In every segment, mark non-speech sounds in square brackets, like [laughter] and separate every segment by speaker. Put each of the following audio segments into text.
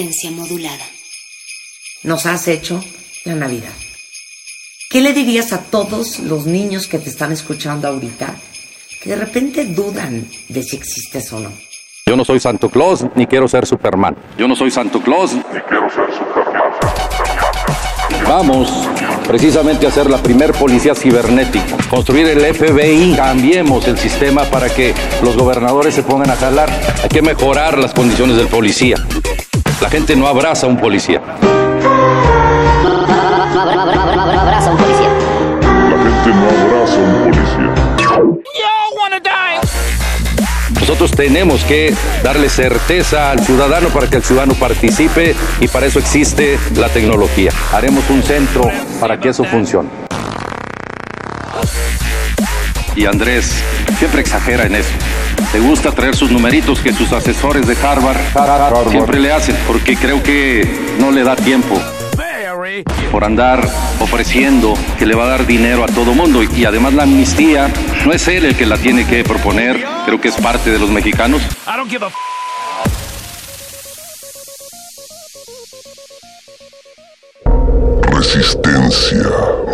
Speaker 1: Resistencia modulada.
Speaker 2: Nos has hecho la Navidad. ¿Qué le dirías a todos los niños que te están escuchando ahorita que de repente dudan de si existes o no?
Speaker 3: Yo no soy Santo Claus ni quiero ser Superman. Yo no soy Santo Claus ni
Speaker 4: quiero ser Superman.
Speaker 3: Vamos precisamente a ser la primer policía cibernética. Construir el FBI. Cambiemos el sistema para que los gobernadores se pongan a jalar. Hay que mejorar las condiciones del policía. La gente no abraza a un policía.
Speaker 4: abraza a un policía. La gente no abraza a un policía.
Speaker 3: Nosotros tenemos que darle certeza al ciudadano para que el ciudadano participe y para eso existe la tecnología. Haremos un centro para que eso funcione. Y Andrés siempre exagera en eso. Le gusta traer sus numeritos que sus asesores de Harvard, Harvard siempre le hacen, porque creo que no le da tiempo por andar ofreciendo que le va a dar dinero a todo mundo y además la amnistía no es él el que la tiene que proponer, creo que es parte de los mexicanos.
Speaker 4: Resistencia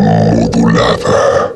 Speaker 4: modulada.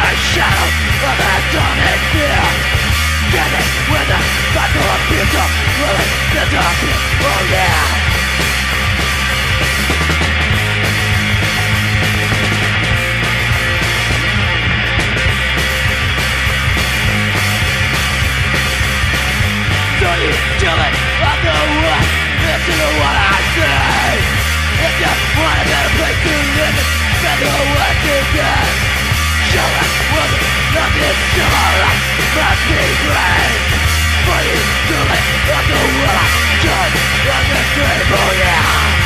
Speaker 5: a shadow of atomic fear Standing when the battle appears to really disappear Oh yeah So you children of the West Listen to what I say. If you want a better place to live Spend your life today insurance was not Must be great Fighting to live on the world
Speaker 6: Just on the table, yeah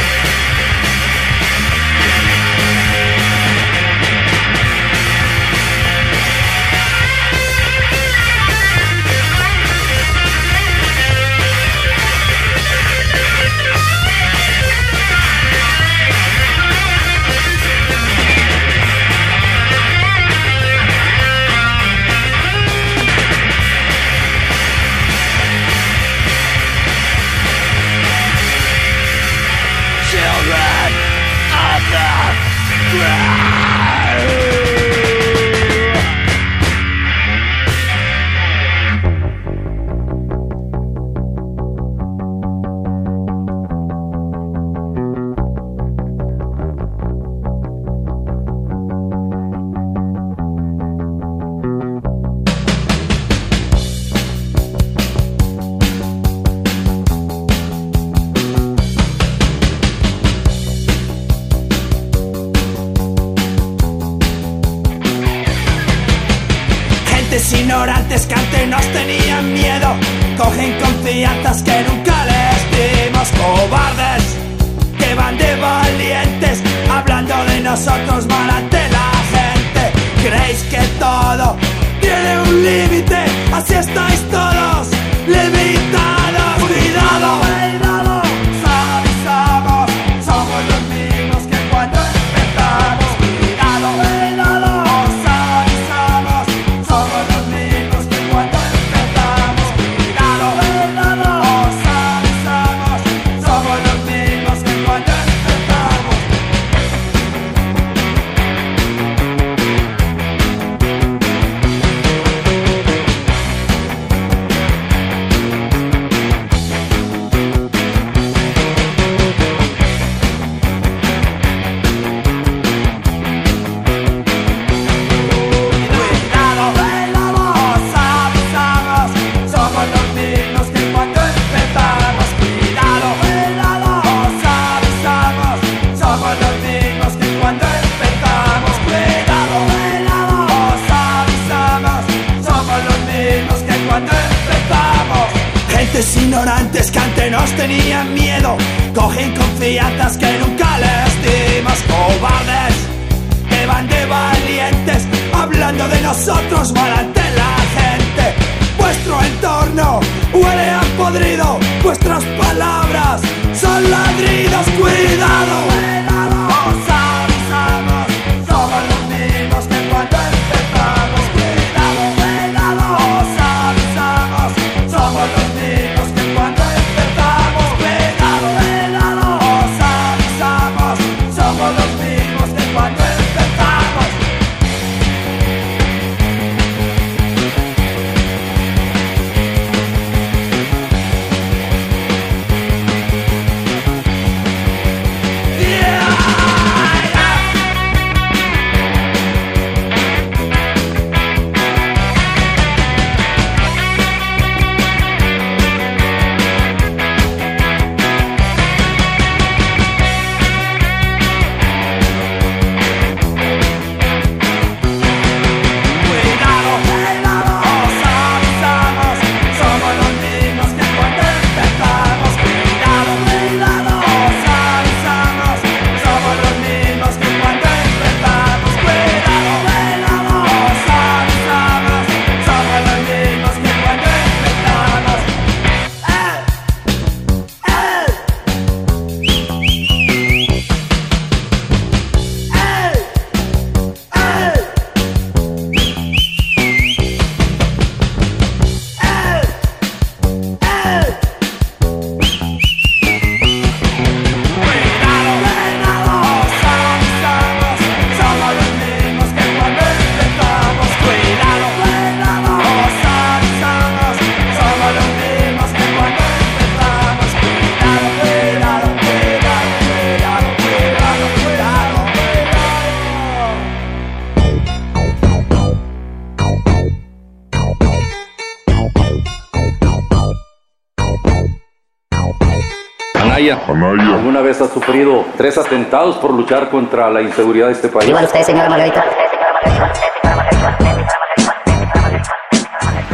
Speaker 6: tres atentados por luchar contra la inseguridad de este país?
Speaker 7: Igual usted, señora Margarita.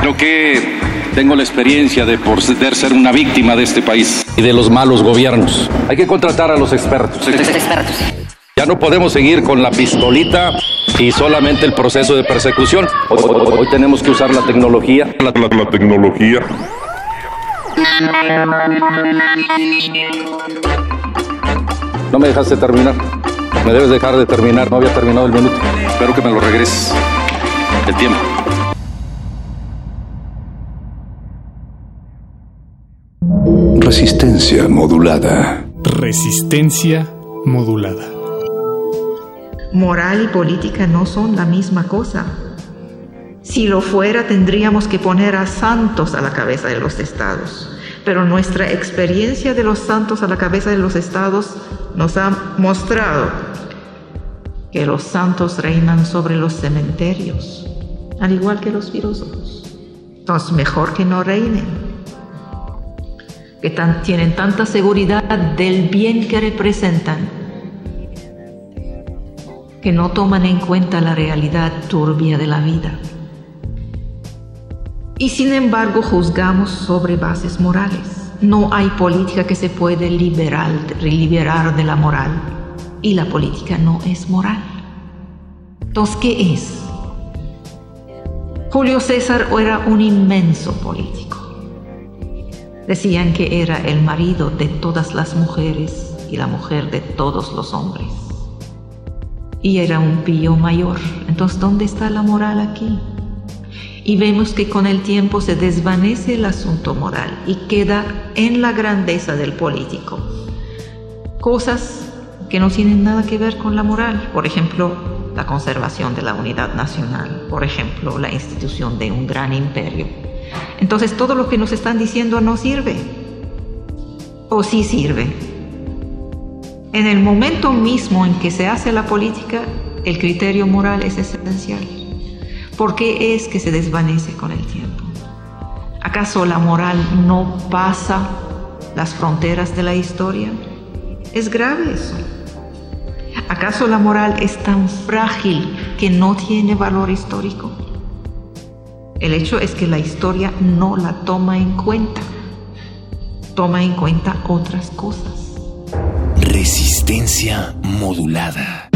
Speaker 6: Creo que tengo la experiencia de poder ser una víctima de este país y de los malos gobiernos. Hay que contratar a los expertos. Ya no podemos seguir con la pistolita y solamente el proceso de persecución. Hoy, hoy- hoy tenemos que usar la tecnología. La, la- la tecnología. [laughs] No me dejaste terminar. Me debes dejar de terminar. No había terminado el minuto. Espero que me lo regreses. El tiempo.
Speaker 8: Resistencia modulada.
Speaker 9: Resistencia modulada.
Speaker 10: Moral y política no son la misma cosa. Si lo fuera, tendríamos que poner a santos a la cabeza de los estados. Pero nuestra experiencia de los santos a la cabeza de los estados nos ha mostrado que los santos reinan sobre los cementerios, al igual que los filósofos. Entonces, mejor que no reinen que tienen tanta seguridad del bien que representan, que no toman en cuenta la realidad turbia de la vida. Y sin embargo juzgamos sobre bases morales. No hay política que se puede liberar, liberar de la moral. Y la política no es moral. Entonces, ¿qué es? Julio César era un inmenso político. Decían que era el marido de todas las mujeres y la mujer de todos los hombres. Y era un pío mayor. Entonces, ¿dónde está la moral aquí? Y vemos que con el tiempo se desvanece el asunto moral y queda en la grandeza del político. Cosas que no tienen nada que ver con la moral. Por ejemplo, la conservación de la unidad nacional, por ejemplo, la institución de un gran imperio. Entonces todo lo que nos están diciendo no sirve. ¿O sí sirve? En el momento mismo en que se hace la política, el criterio moral es esencial. ¿Por qué es que se desvanece con el tiempo? ¿Acaso la moral no pasa las fronteras de la historia? Es grave eso. ¿Acaso la moral es tan frágil que no tiene valor histórico? El hecho es que la historia no la toma en cuenta. Toma en cuenta otras cosas.
Speaker 11: Resistencia modulada.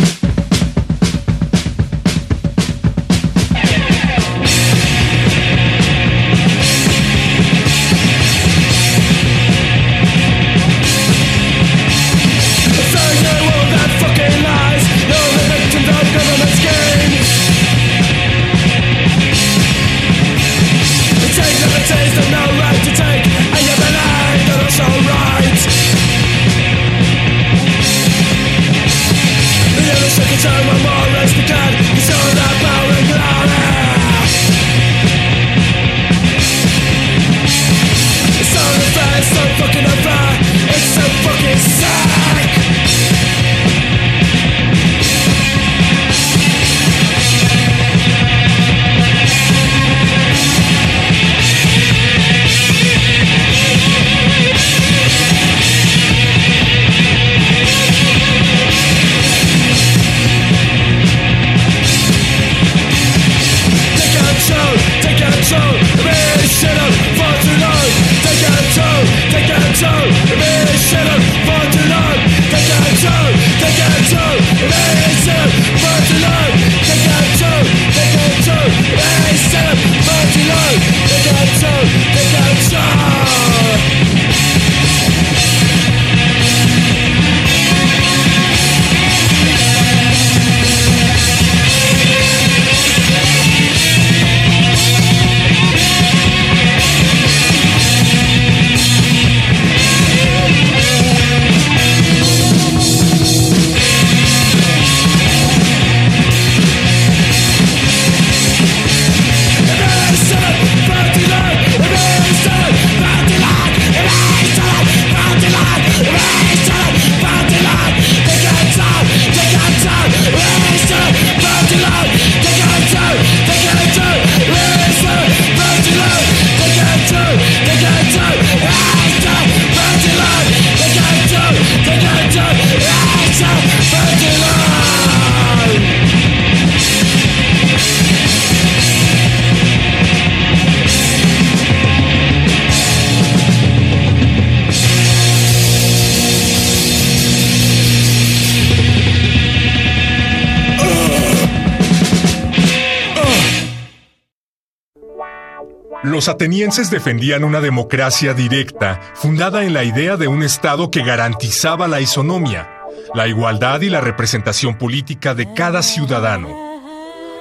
Speaker 12: Atenienses defendían una democracia directa, fundada en la idea de un Estado que garantizaba la isonomia, la igualdad y la representación política de cada ciudadano.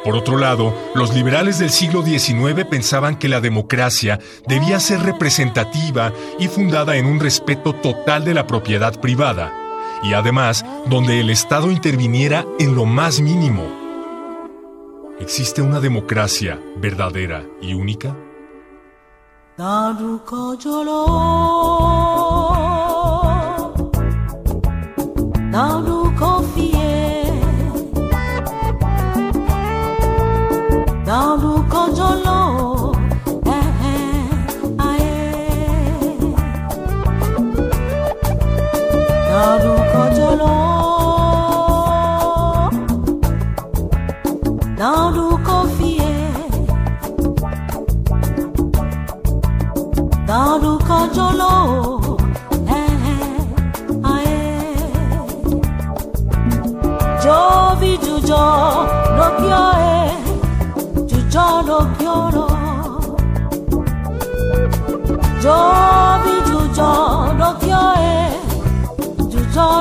Speaker 12: Por otro lado, los liberales del siglo XIX pensaban que la democracia debía ser representativa y fundada en un respeto total de la propiedad privada, y además donde el Estado interviniera en lo más mínimo. ¿Existe una democracia verdadera y única?
Speaker 13: 나루코 졸로 나루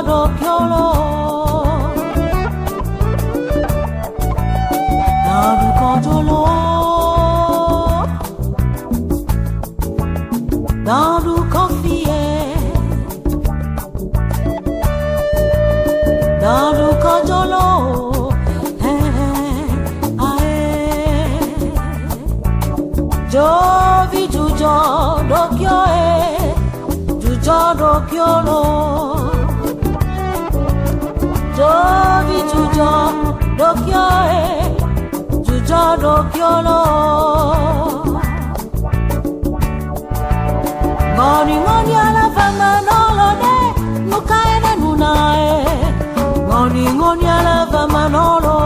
Speaker 13: coro piolo Naruko jolo Naruko fie Naruko jolo Jovi jujo dokyo e jujo lo Jovi jujo dokyo e jujo dokyo lo Ngoni ngoni ala fama nolo ne Mukaena nunae. Ngoni ngoni ala fama nolo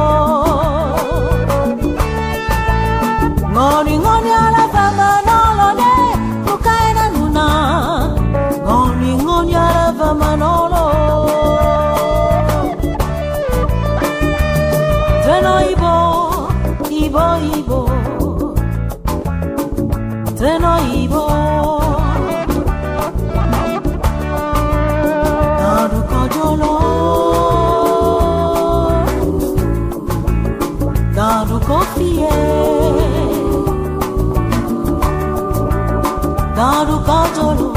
Speaker 13: confié dans le
Speaker 12: contrôle.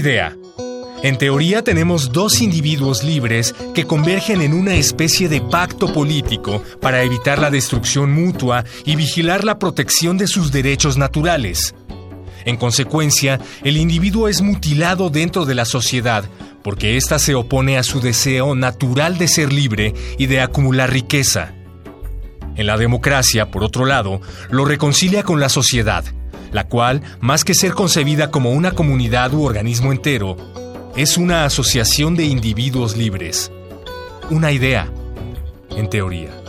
Speaker 12: Idea. En teoría tenemos dos individuos libres que convergen en una especie de pacto político para evitar la destrucción mutua y vigilar la protección de sus derechos naturales. En consecuencia, el individuo es mutilado dentro de la sociedad porque ésta se opone a su deseo natural de ser libre y de acumular riqueza. En la democracia, por otro lado, lo reconcilia con la sociedad, la cual, más que ser concebida como una comunidad u organismo entero, es una asociación de individuos libres. Una idea, en teoría.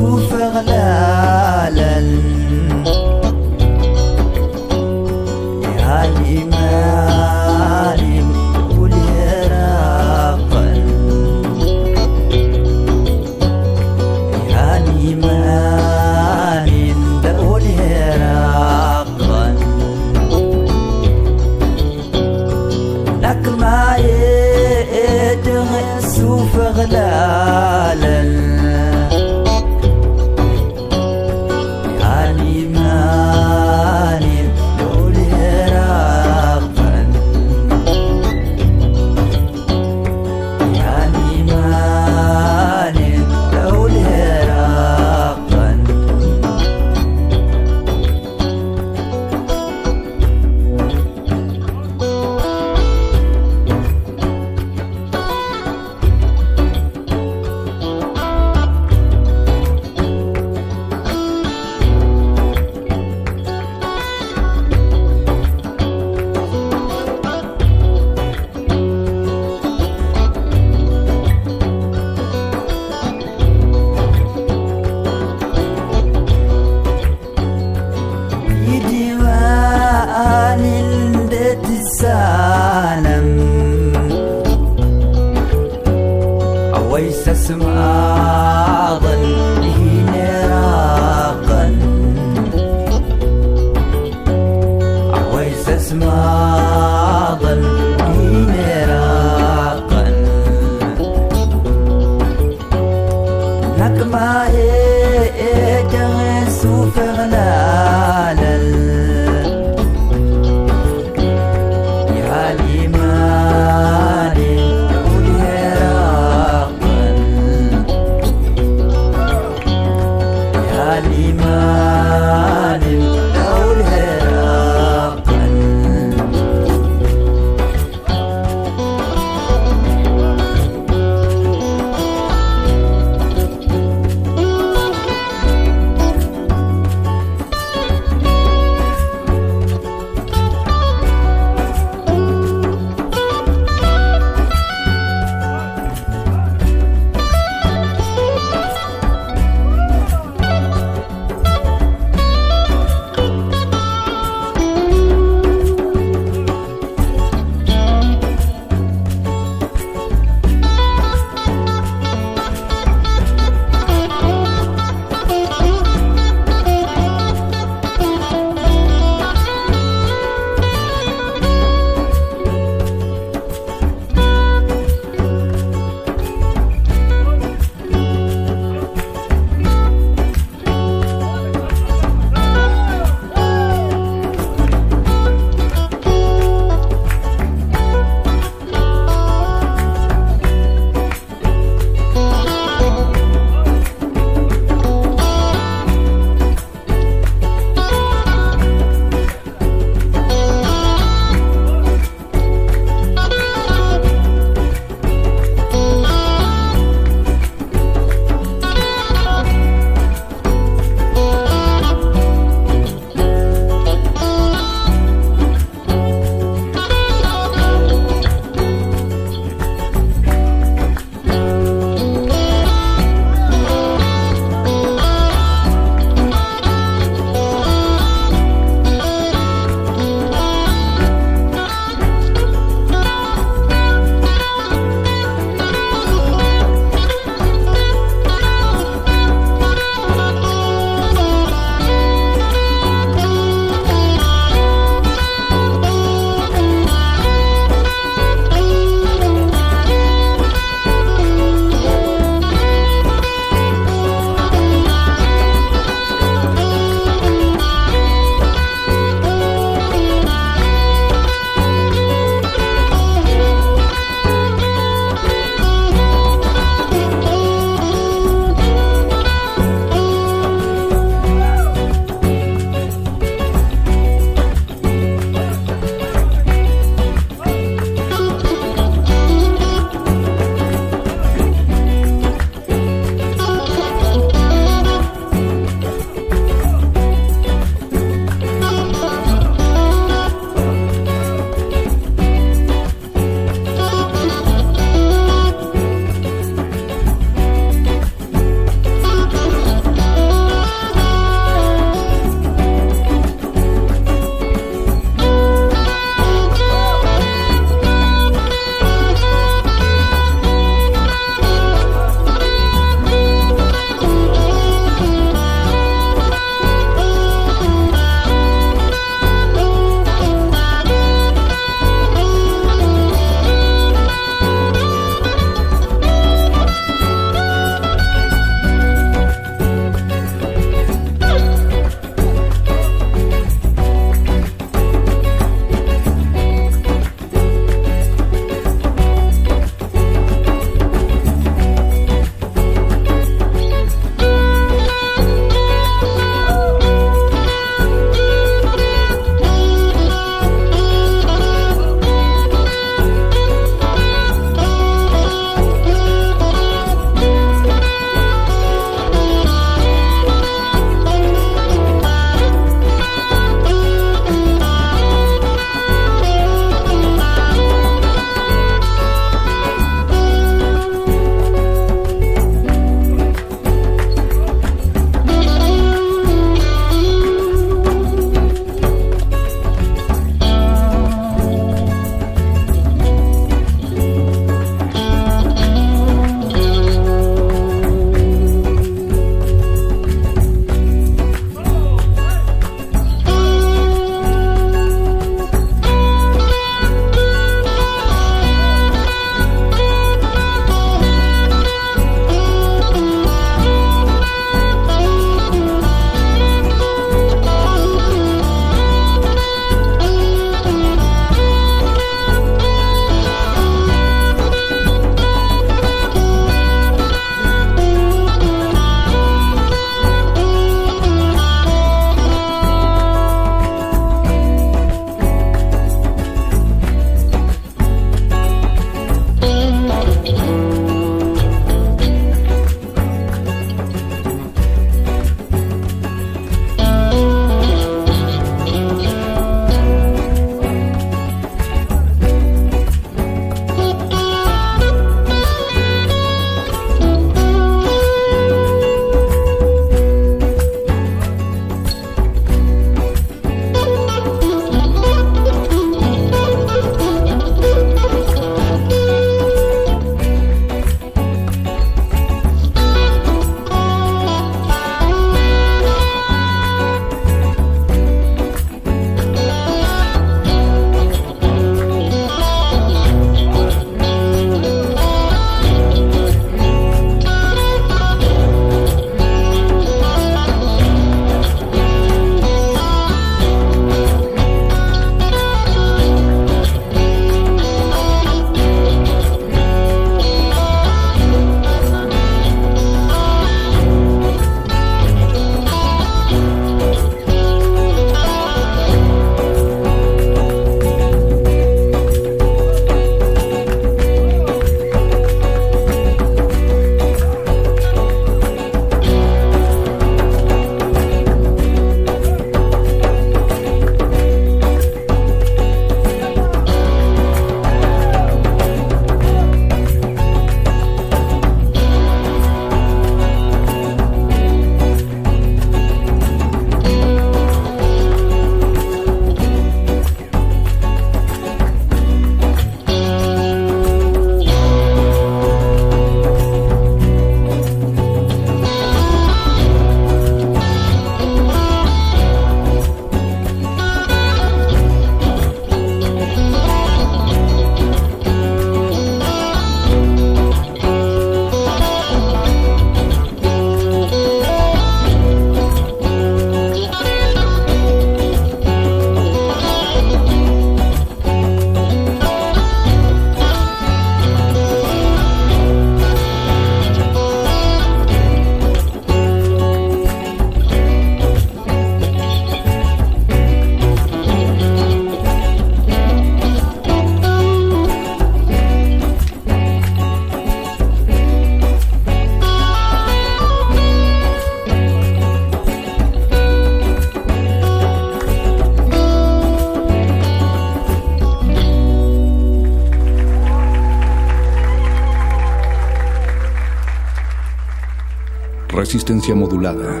Speaker 8: Modulada.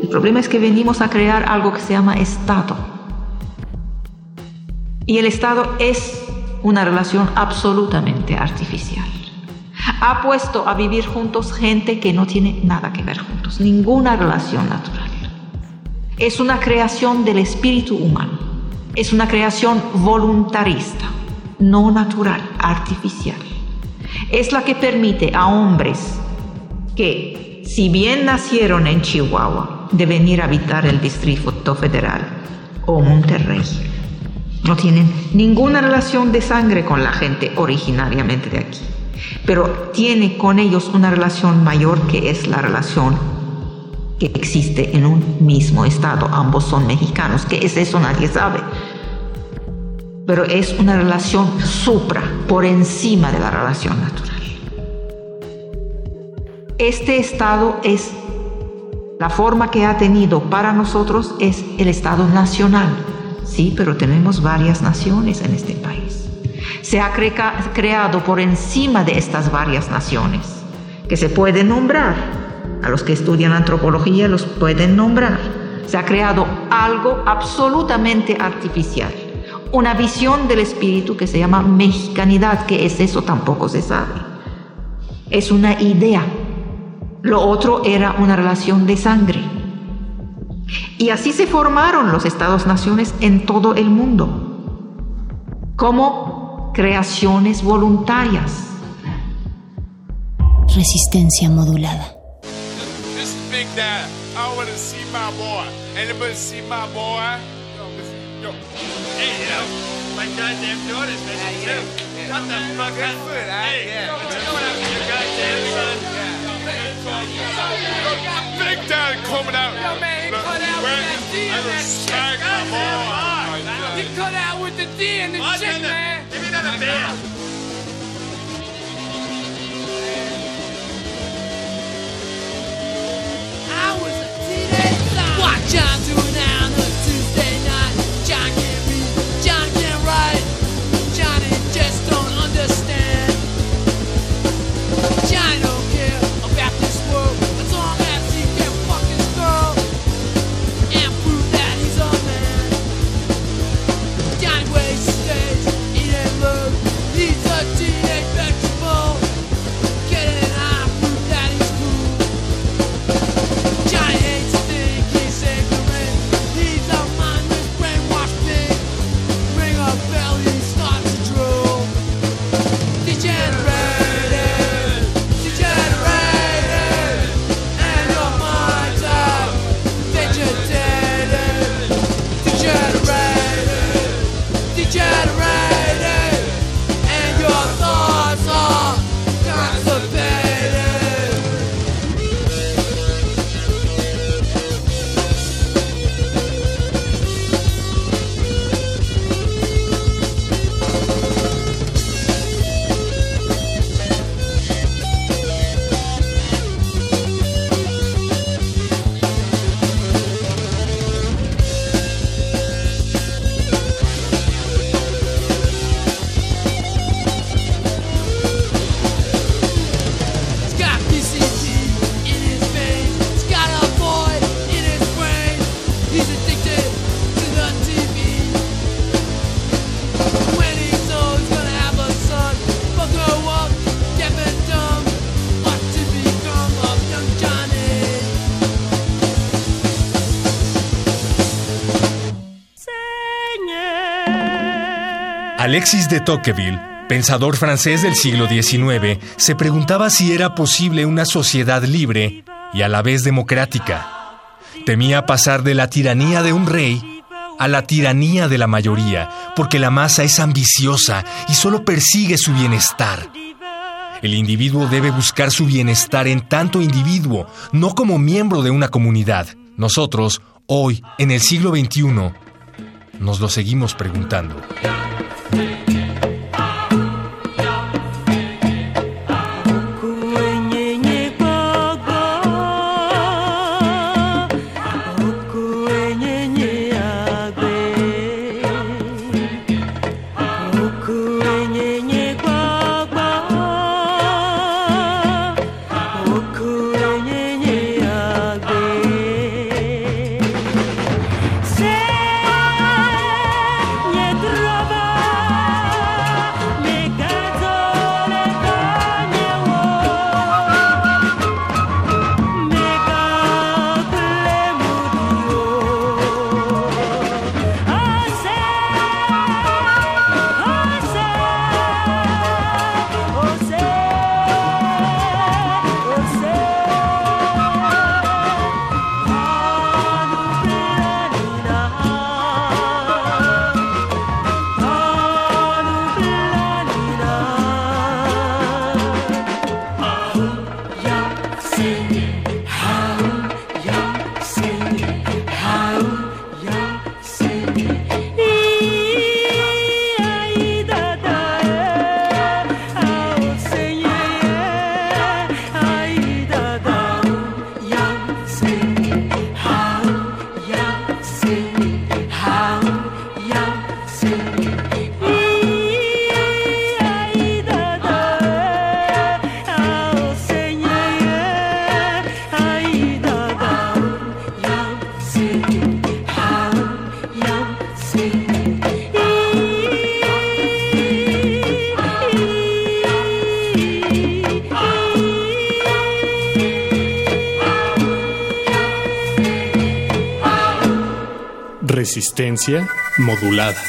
Speaker 10: El problema es que venimos a crear algo que se llama Estado. Y el Estado es una relación absolutamente artificial. Ha puesto a vivir juntos gente que no tiene nada que ver juntos, ninguna relación natural. Es una creación del espíritu humano, es una creación voluntarista, no natural, artificial. Es la que permite a hombres si bien nacieron en Chihuahua, de venir a habitar el Distrito Federal o Monterrey. No tienen ninguna relación de sangre con la gente originariamente de aquí, pero tiene con ellos una relación mayor que es la relación que existe en un mismo estado. Ambos son mexicanos. ¿Qué es eso? Nadie sabe. Pero es una relación supra, por encima de la relación natural. Este estado es la forma que ha tenido para nosotros es el estado nacional. Sí, pero tenemos varias naciones en este país. Se ha creado por encima de estas varias naciones, que se pueden nombrar. A los que estudian antropología los pueden nombrar. Se ha creado algo absolutamente artificial. Una visión del espíritu que se llama mexicanidad, que es eso tampoco se sabe. Es una idea lo otro era una relación de sangre. Y así se formaron los estados-naciones en todo el mundo, como creaciones voluntarias.
Speaker 1: Resistencia modulada.
Speaker 14: Big Daddy coming out.
Speaker 4: Yeah, man, he cut out with that D and that
Speaker 14: chick.
Speaker 4: He cut out with the D and the chick, man.
Speaker 14: Give me another
Speaker 4: Watch out, dude.
Speaker 12: Alexis de Tocqueville, pensador francés del siglo XIX, se preguntaba si era posible una sociedad libre y a la vez democrática. Temía pasar de la tiranía de un rey a la tiranía de la mayoría, porque la masa es ambiciosa y solo persigue su bienestar. El individuo debe buscar su bienestar en tanto individuo, no como miembro de una comunidad. Nosotros, hoy, en el siglo XXI, nos lo seguimos preguntando.
Speaker 9: Modulada.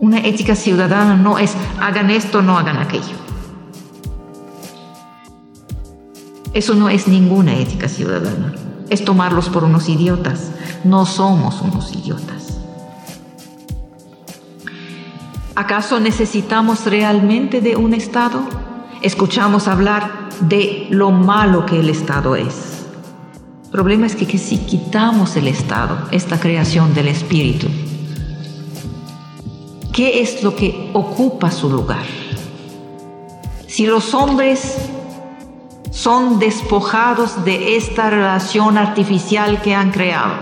Speaker 10: Una ética ciudadana no es hagan esto, no hagan aquello. Eso no es ninguna ética ciudadana. Es tomarlos por unos idiotas. No somos unos idiotas. ¿Acaso necesitamos realmente de un Estado? Escuchamos hablar de lo malo que el Estado es. El problema es que, que si quitamos el Estado, esta creación del espíritu, ¿qué es lo que ocupa su lugar? Si los hombres son despojados de esta relación artificial que han creado,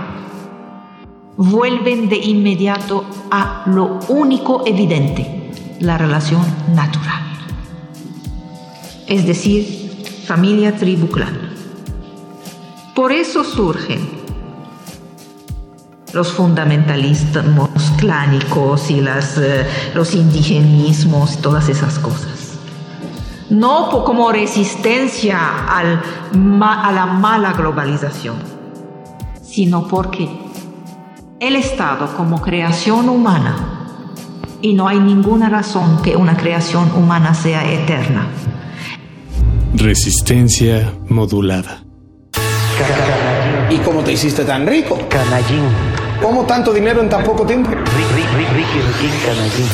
Speaker 10: vuelven de inmediato a lo único evidente, la relación natural. Es decir, familia tribu clan. Por eso surgen los fundamentalismos clánicos y las, eh, los indigenismos, todas esas cosas. No como resistencia al a la mala globalización, sino porque el Estado como creación humana, y no hay ninguna razón que una creación humana sea eterna,
Speaker 9: Resistencia modulada.
Speaker 15: ¿Y cómo te hiciste tan rico?
Speaker 16: Canallín.
Speaker 15: ¿Cómo tanto dinero en tan poco tiempo?
Speaker 16: Ricky, Ricky, Canallín.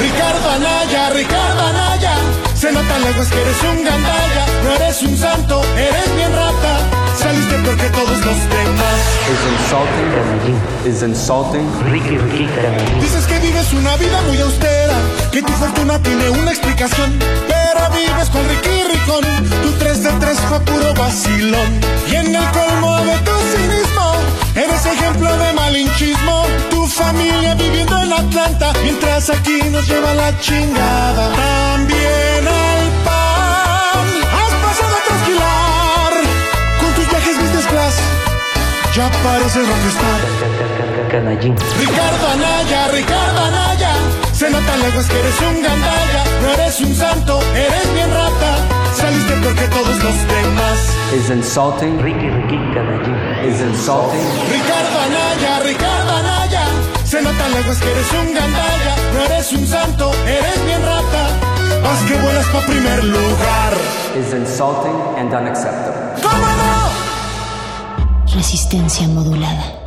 Speaker 17: Ricardo Anaya, Ricardo Anaya, se nota lejos que eres un gandalla, no eres un santo, eres bien rata, saliste peor que todos los demás.
Speaker 16: Is insulting. Canallín. Is insulting. Ricky, Ricky, Canallín.
Speaker 17: Dices que vives una vida muy austera, que tu fortuna tiene una explicación, pero vives con Ricky Ricón, tu 3 de 3 fue puro vacilón, y en el colmo de tu cinismo, eres ejemplo de malinchismo, tu familia viviendo en Atlanta, mientras aquí nos lleva la chingada. También al pan, has pasado a trasquilar, con tus viajes business class, ya pareces rockstar. Ricardo Anaya, Ricardo Anaya, se nota lejos que eres un gandalla, no eres un santo, eres bien rata, saliste peor que todos los demás.
Speaker 16: Is insulting. Ricky, Ricky, Canallín. Is insulting.
Speaker 17: Ricardo Anaya, Ricardo Anaya, se nota lejos que eres un gandalla, no eres un santo, eres bien rata, vas que vuelas pa' primer lugar.
Speaker 16: Is insulting and unacceptable.
Speaker 17: ¿Cómo no?
Speaker 18: Resistencia modulada.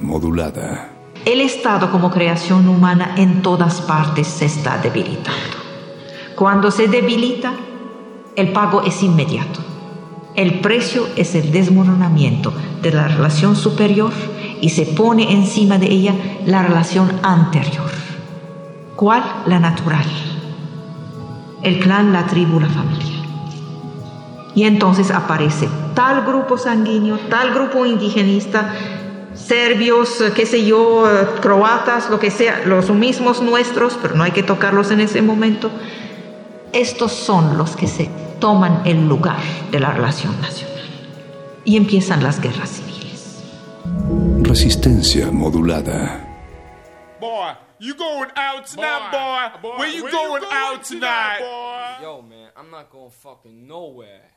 Speaker 8: Modulada.
Speaker 10: El Estado como creación humana en todas partes se está debilitando. Cuando se debilita, el pago es inmediato. El precio es el desmoronamiento de la relación superior y se pone encima de ella la relación anterior. ¿Cuál? La natural. El clan, la tribu, la familia. Y entonces aparece tal grupo sanguíneo, tal grupo indigenista, serbios, eh, qué sé yo, eh, croatas, lo que sea, los mismos nuestros, pero no hay que tocarlos en ese momento. Estos son los que se toman el lugar de la relación nacional. Y empiezan las guerras civiles.
Speaker 8: Resistencia modulada.
Speaker 11: Boy, you going out tonight, boy? Where you going out tonight?
Speaker 4: Yo, man, I'm not going fucking nowhere.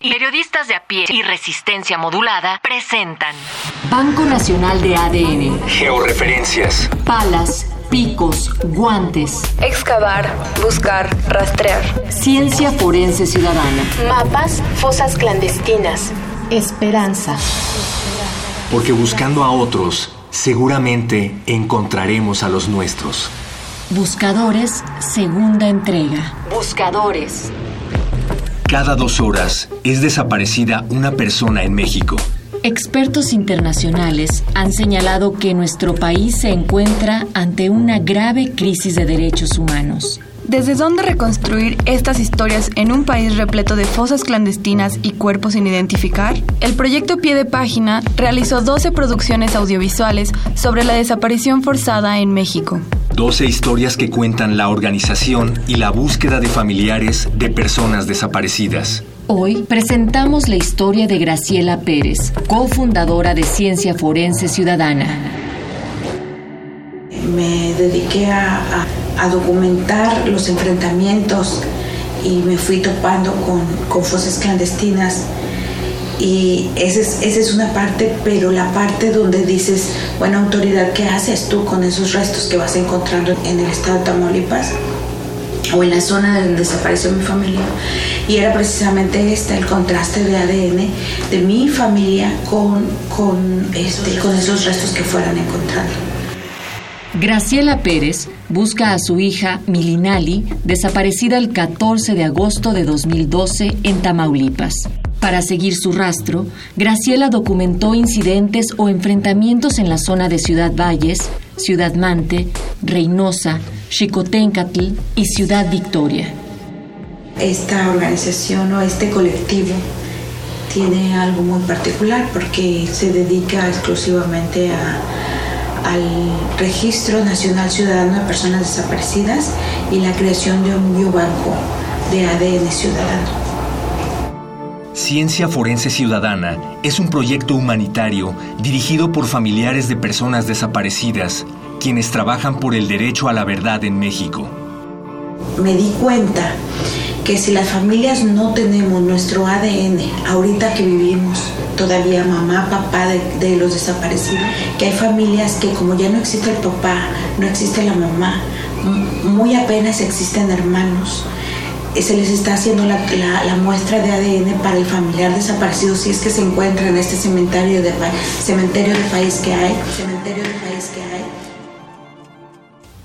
Speaker 19: Periodistas de a pie, periodistas de a pie y resistencia modulada presentan Banco Nacional de ADN,
Speaker 20: Georreferencias.
Speaker 19: palas, picos, guantes,
Speaker 21: Excavar, buscar, rastrear.
Speaker 19: ciencia forense ciudadana,
Speaker 21: Mapas, fosas clandestinas.
Speaker 19: esperanza.
Speaker 20: Porque buscando a otros, seguramente encontraremos a los nuestros.
Speaker 19: Buscadores, segunda entrega. Buscadores.
Speaker 20: Cada dos horas es desaparecida una persona en México.
Speaker 19: Expertos internacionales han señalado que nuestro país se encuentra ante una grave crisis de derechos humanos.
Speaker 22: ¿Desde dónde reconstruir estas historias en un país repleto de fosas clandestinas y cuerpos sin identificar? El proyecto Pie de Página realizó 12 producciones audiovisuales sobre la desaparición forzada en México.
Speaker 11: 12 historias que cuentan la organización y la búsqueda de familiares de personas desaparecidas.
Speaker 19: Hoy presentamos la historia de Graciela Pérez, cofundadora de Ciencia Forense Ciudadana.
Speaker 23: Me dediqué a, a- a documentar los enfrentamientos y me fui topando con, con fosas clandestinas. Y esa es, esa es una parte, pero la parte donde dices, bueno, autoridad, ¿qué haces tú con esos restos que vas encontrando en el estado de Tamaulipas? o en la zona donde desapareció mi familia. Y era precisamente este, el contraste de ADN de mi familia con, con, este, con esos restos que fueran encontrando.
Speaker 19: Graciela Pérez busca a su hija Milinali, desaparecida el 14 de agosto de 2012 en Tamaulipas. Para seguir su rastro, Graciela documentó incidentes o enfrentamientos en la zona de Ciudad Valles, Ciudad Mante, Reynosa, Xicoténcatl y Ciudad Victoria.
Speaker 23: Esta organización o este colectivo tiene algo muy particular porque se dedica exclusivamente a- al Registro Nacional Ciudadano de Personas Desaparecidas y la creación de un biobanco de ADN ciudadano.
Speaker 11: Ciencia Forense Ciudadana es un proyecto humanitario dirigido por familiares de personas desaparecidas, quienes trabajan por el derecho a la verdad en México.
Speaker 23: me di cuenta que si las familias no tenemos nuestro ADN, ahorita que vivimos, todavía mamá, papá de, los desaparecidos, que hay familias que como ya no existe el papá, no existe la mamá, muy apenas existen hermanos, eh, se les está haciendo la, muestra de ADN para el familiar desaparecido si es que se encuentra en este cementerio de, cementerio de país que hay, cementerio de país que hay.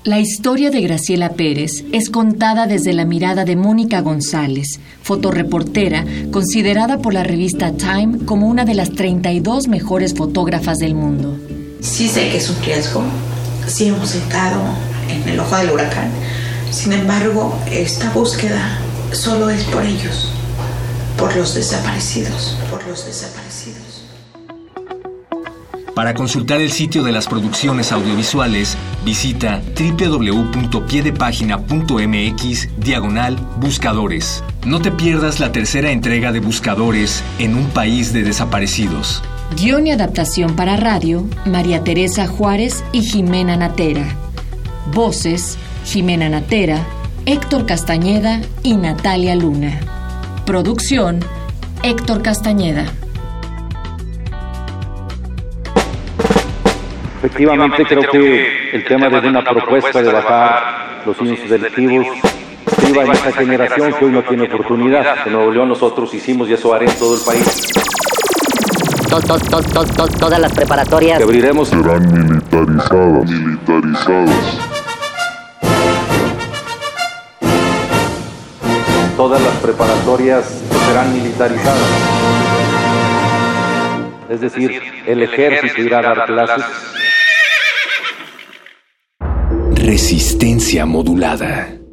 Speaker 19: La historia de Graciela Pérez es contada desde la mirada de Mónica González, fotoreportera considerada por la revista Time como una de las 32 mejores fotógrafas del mundo.
Speaker 23: Sí sé que es un riesgo, sí hemos estado en el ojo del huracán. Sin embargo, esta búsqueda solo es por ellos, por los desaparecidos, por los desaparecidos.
Speaker 11: Para consultar el sitio de las producciones audiovisuales, visita www.piedepagina.mx diagonal buscadores. No te pierdas la tercera entrega de Buscadores en un país de desaparecidos.
Speaker 19: Guión y adaptación para radio, María Teresa Juárez y Jimena Natera. Voces, Jimena Natera, Héctor Castañeda y Natalia Luna. Producción, Héctor Castañeda.
Speaker 3: Efectivamente, creo que el tema de una propuesta de bajar los índices delictivos priva en esta generación que hoy no tiene oportunidad. En Nuevo León nosotros hicimos y eso haré en todo el país.
Speaker 7: todas las preparatorias
Speaker 3: Que abriremos
Speaker 24: serán militarizadas. Militarizadas.
Speaker 3: todas las preparatorias serán militarizadas. Es decir, el ejército irá a dar clases.
Speaker 11: Resistencia modulada.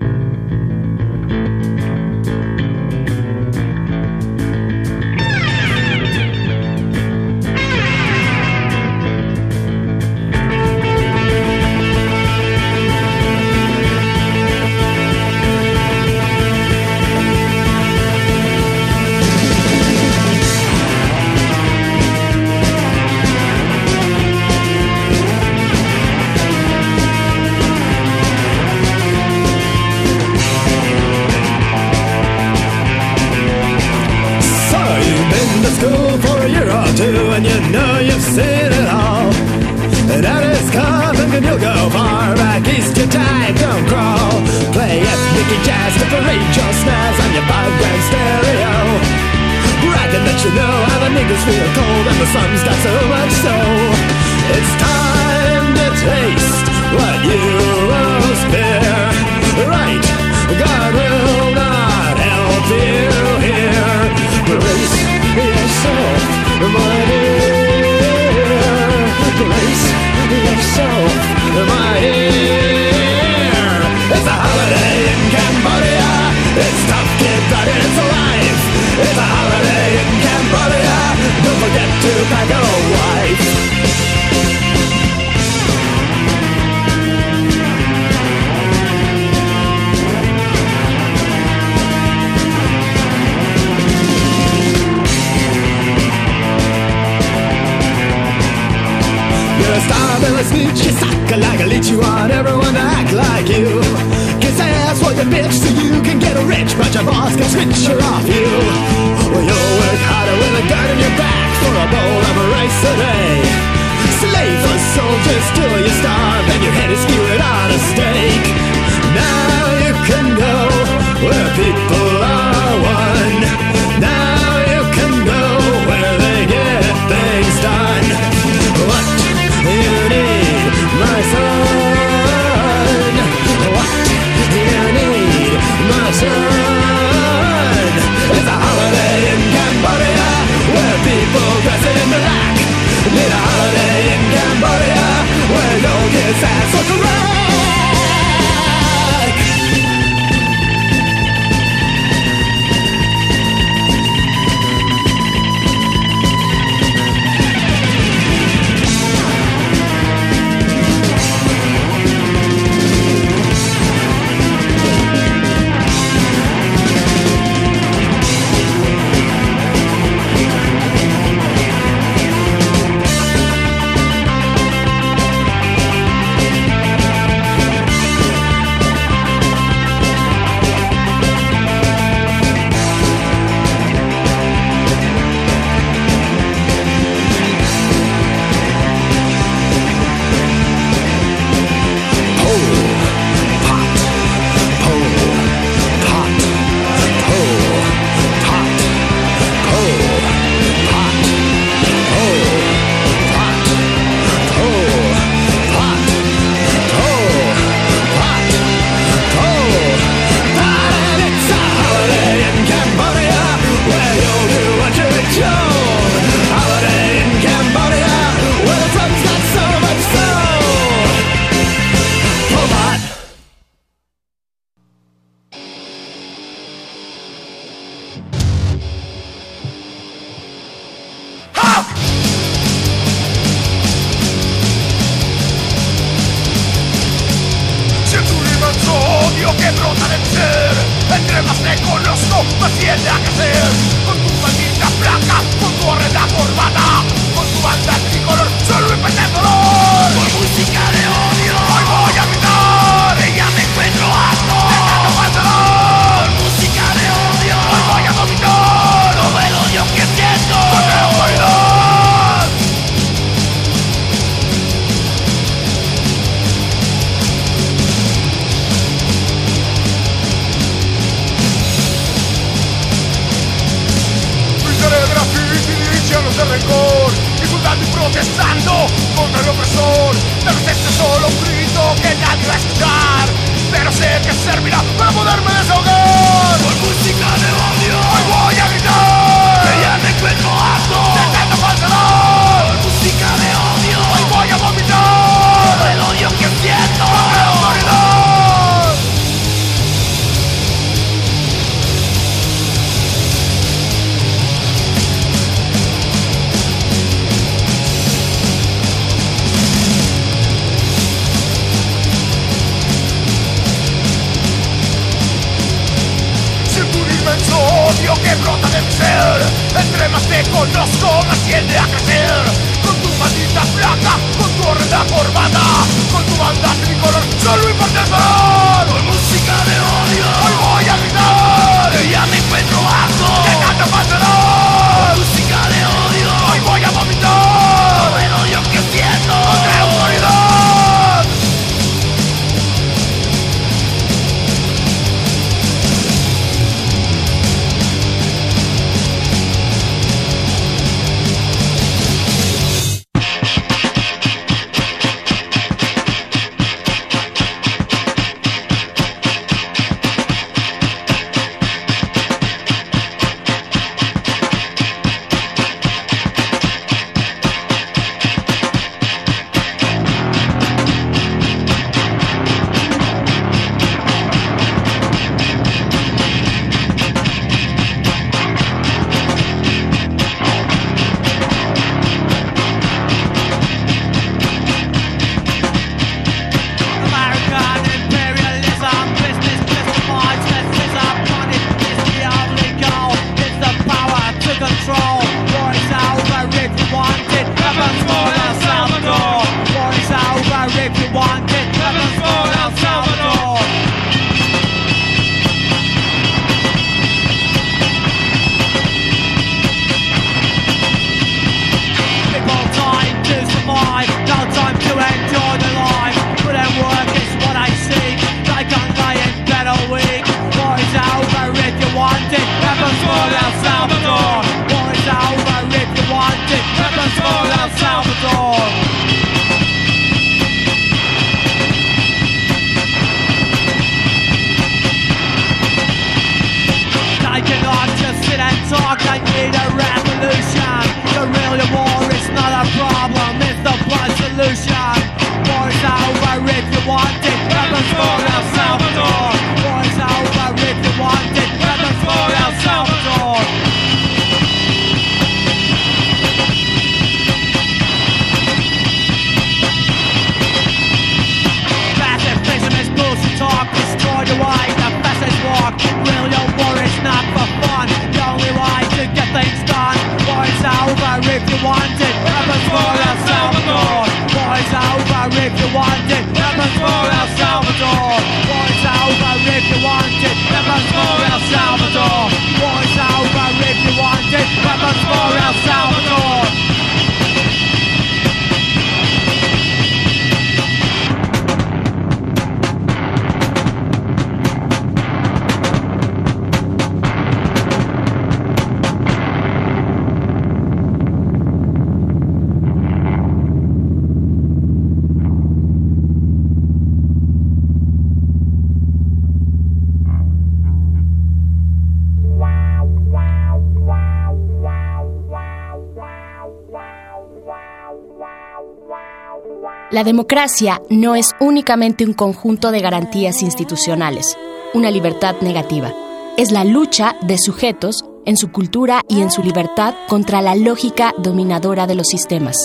Speaker 25: Democracia no es únicamente un conjunto de garantías institucionales, una libertad negativa. Es la lucha de sujetos en su cultura y en su libertad contra la lógica dominadora de los sistemas.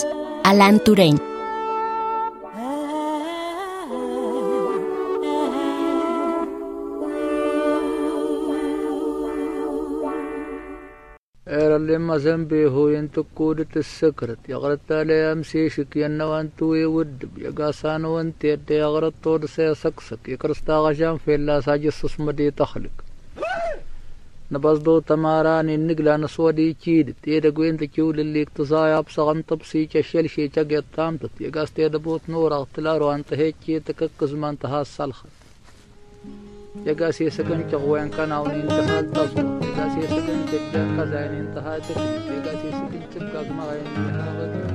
Speaker 25: Alan Turing.
Speaker 26: يمسن به ينتقود تسكرت يغرت على أمسي شكي وانتو يود يقاسان وانت يد يغرت طول سيسكسك يكرستا غشان في الله ساجس اسمدي تخلق. نبز دو تماران النقلة نسودي چيد تيدا قوين تكيول اللي اقتصايا بسغن تبسي چشل شي چاقيت تامتت. يقاس تيدا بوت نورا اختلارو انتهيت چيتك اكزمان تهاس سالخت يقا سيسكن تغوين كناوني انتهى التصوير يقا سيسكن تبدا قزاين انتهى تكليف يقا سيسكن تبقى قمغين انتهى. غدو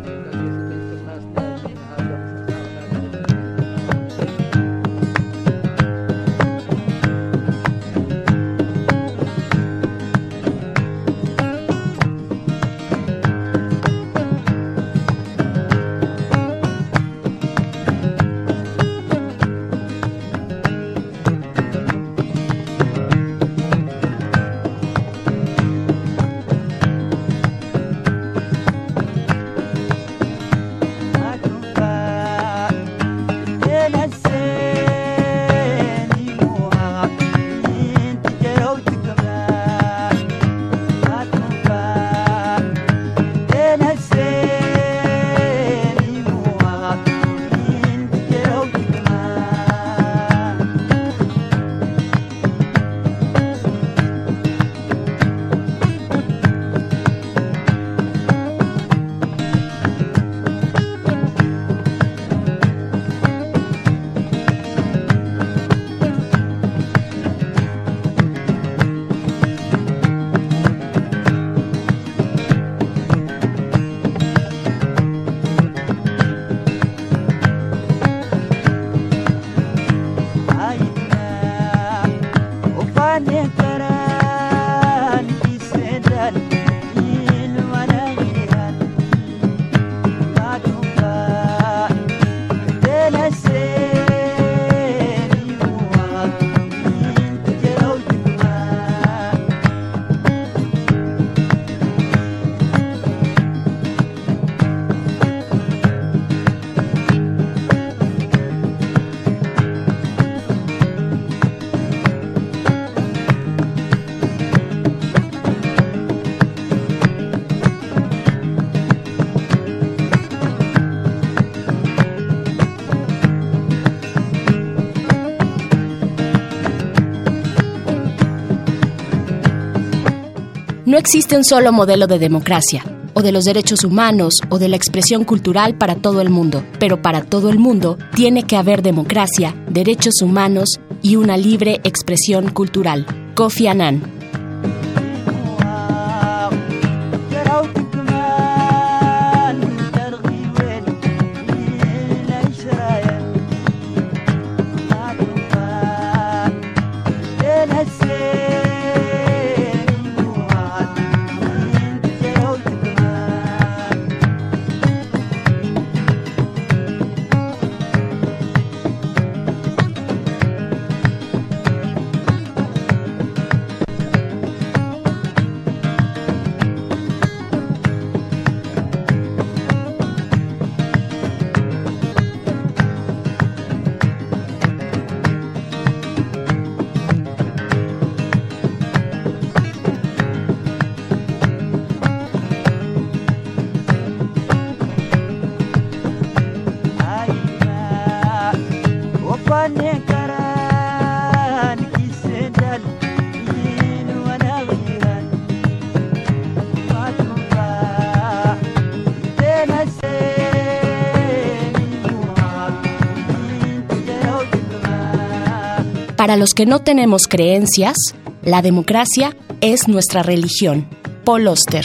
Speaker 25: No existe un solo modelo de democracia, o de los derechos humanos, o de la expresión cultural para todo el mundo, pero para todo el mundo tiene que haber democracia, derechos humanos y una libre expresión cultural. Kofi Annan. Para los que no tenemos creencias, la democracia es nuestra religión. Paul Oster.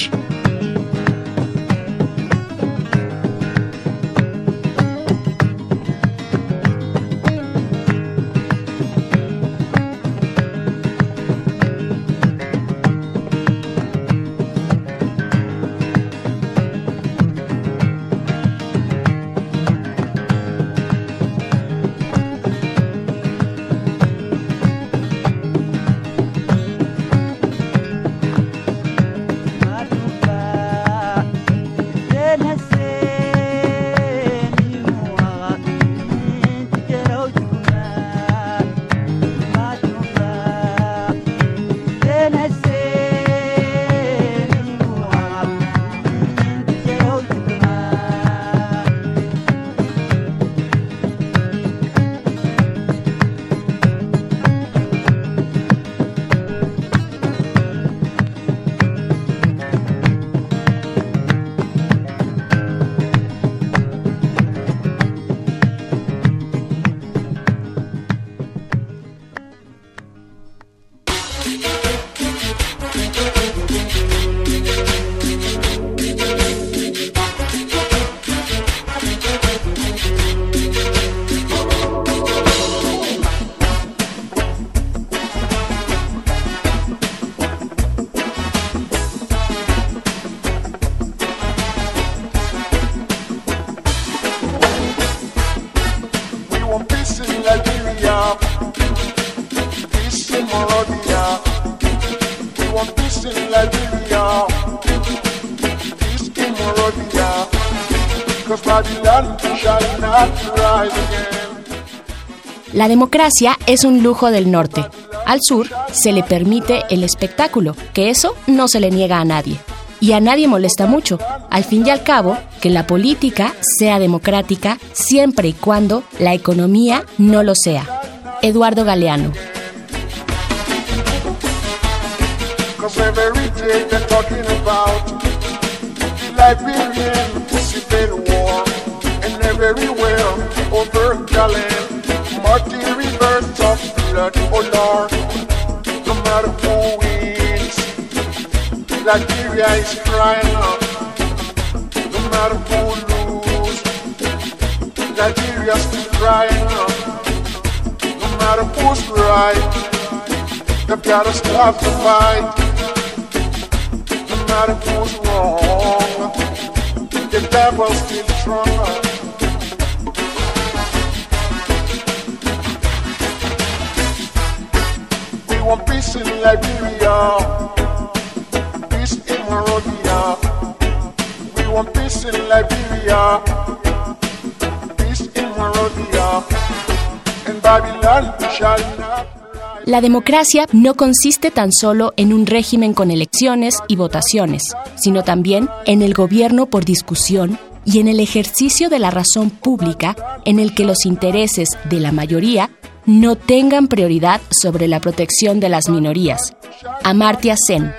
Speaker 25: Democracia es un lujo del norte. Al sur se le permite el espectáculo, que eso no se le niega a nadie. Y a nadie molesta mucho, al fin y al cabo, que la política sea democrática siempre y cuando la economía no lo sea. Eduardo Galeano.
Speaker 27: Marty rivers of blood, oh Lord, no matter who wins, Nigeria is crying out. No matter who lose, Nigeria's still crying out. No matter who's right, they've gotta stop the fight. No matter who's wrong, the devil's still strong.
Speaker 25: La democracia no consiste tan solo en un régimen con elecciones y votaciones, sino también en el gobierno por discusión y en el ejercicio de la razón pública en el que los intereses de la mayoría no tengan prioridad sobre la protección de las minorías. Amartya Sen.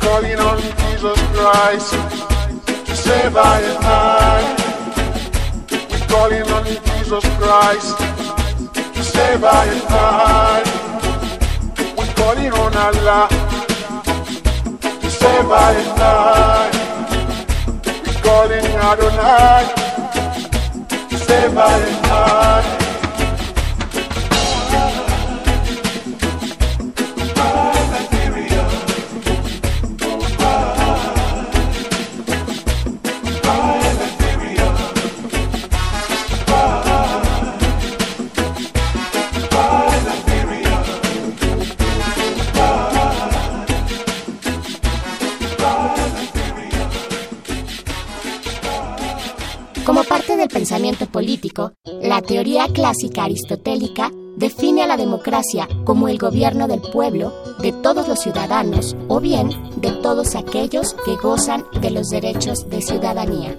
Speaker 27: Calling to save
Speaker 25: teoría clásica aristotélica define a la democracia como el gobierno del pueblo, de todos los ciudadanos o bien de todos aquellos que gozan de los derechos de ciudadanía.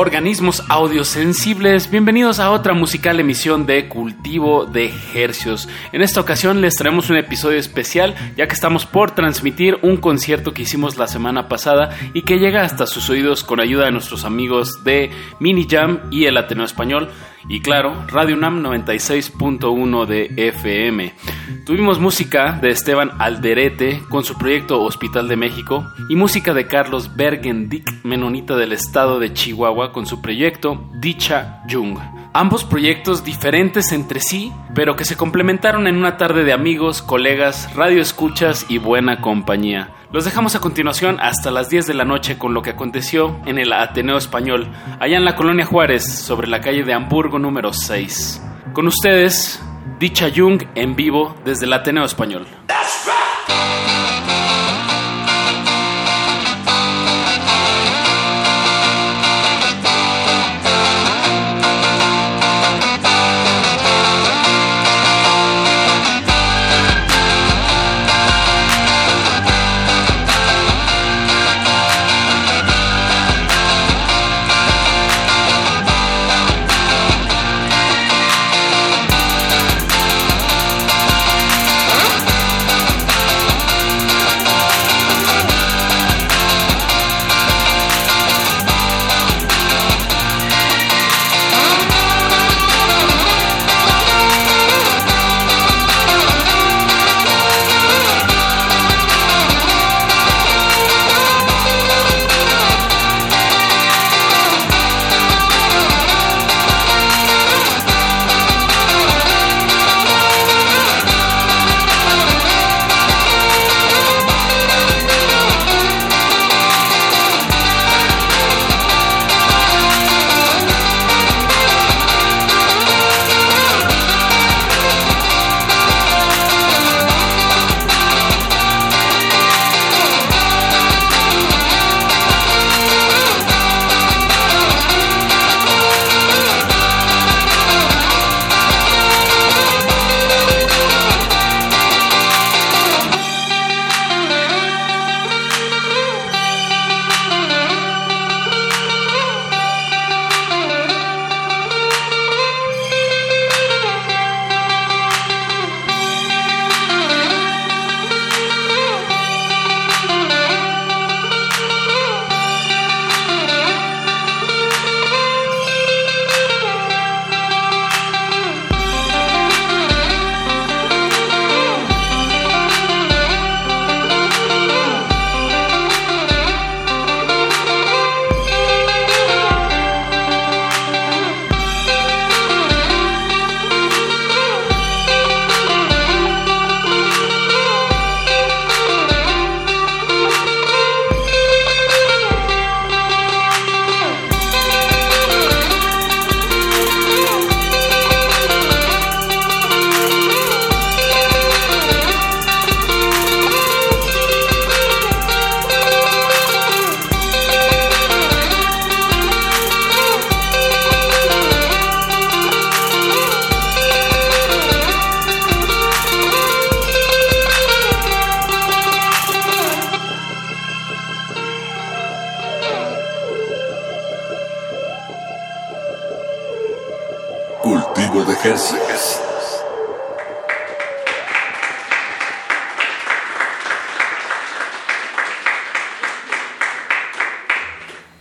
Speaker 28: Organismos audiosensibles, bienvenidos a otra musical emisión de Cultivo de Hercios. En esta ocasión les traemos un episodio especial ya que estamos por transmitir un concierto que hicimos la semana pasada y que llega hasta sus oídos con ayuda de nuestros amigos de Mini Jam y el Ateneo Español y claro, Radio UNAM 96.1 de FM. Tuvimos música de Esteban Alderete con su proyecto Hospital de México y música de Carlos Bergendick, menonita del estado de Chihuahua, con su proyecto Dicha Jung. Ambos proyectos diferentes entre sí, pero que se complementaron en una tarde de amigos, colegas, radioescuchas y buena compañía. Los dejamos a continuación hasta las 10 de la noche con lo que aconteció en el Ateneo Español, allá en la colonia Juárez, sobre la calle de Hamburgo número 6. Con ustedes, Dicha Jung en vivo desde el Ateneo Español.
Speaker 8: Cultivo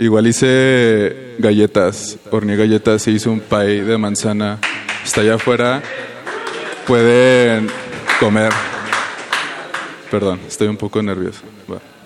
Speaker 29: Igual hice galletas, horneé galletas e hice un pie de manzana. Está allá afuera. Pueden comer. Perdón, estoy un poco nervioso. Va.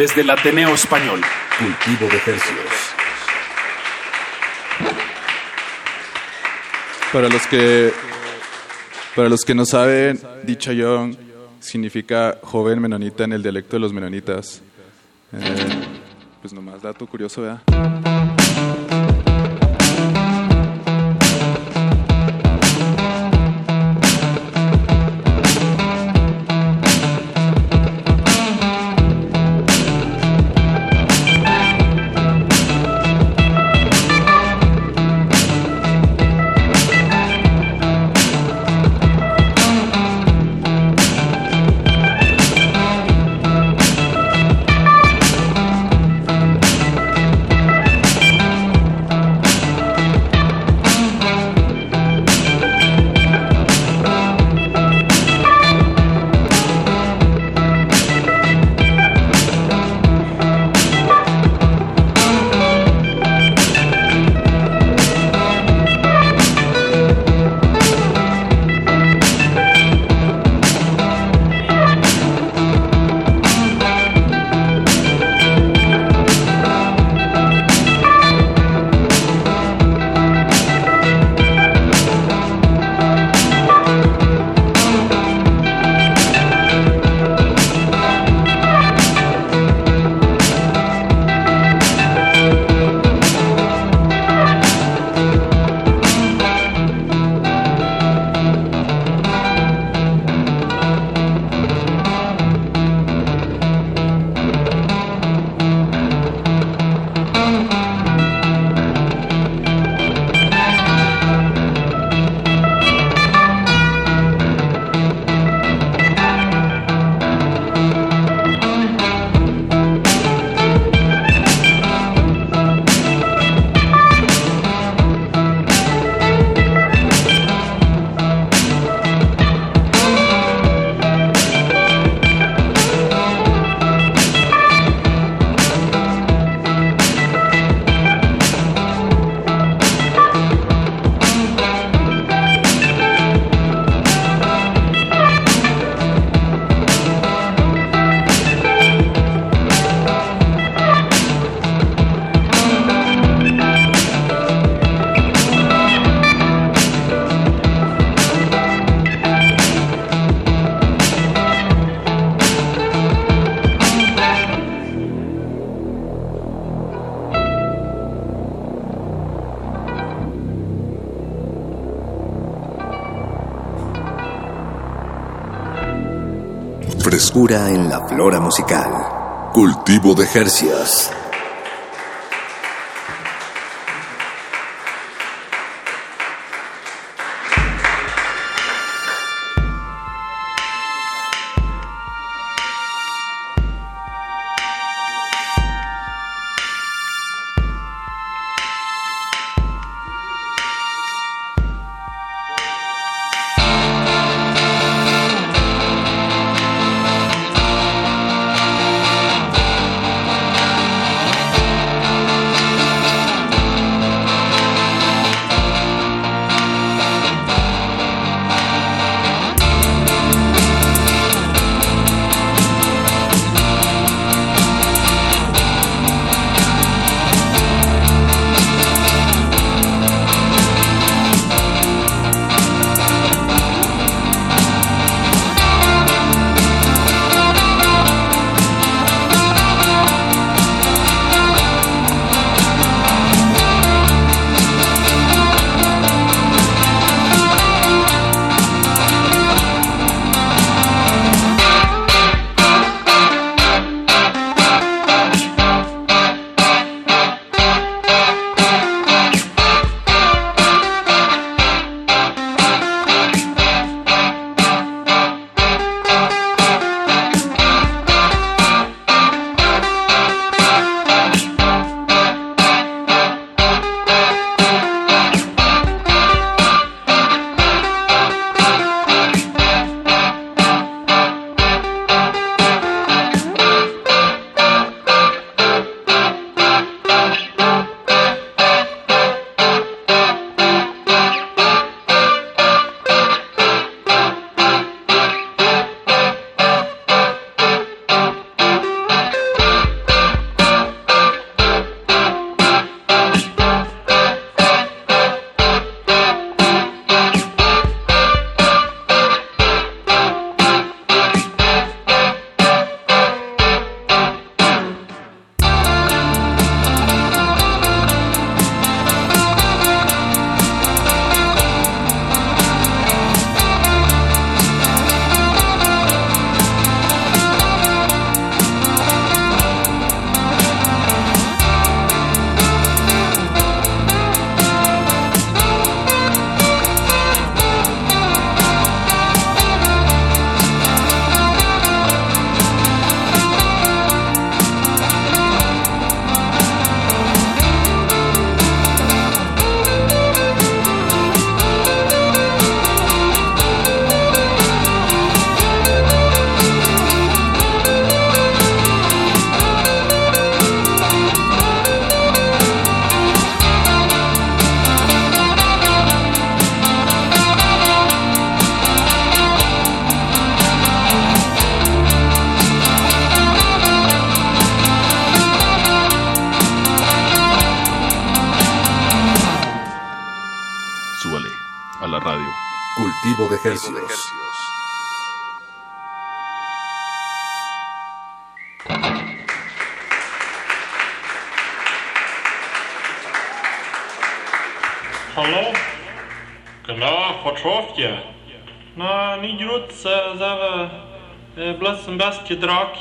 Speaker 28: Desde el Ateneo Español.
Speaker 8: Cultivo de Hercios.
Speaker 29: Para los que para los que no saben, dicha Young significa joven menonita en el dialecto de los menonitas. Eh, pues nomás dato curioso, ¿verdad?
Speaker 8: Frescura en la flora musical. Cultivo de Jercias.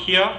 Speaker 30: here.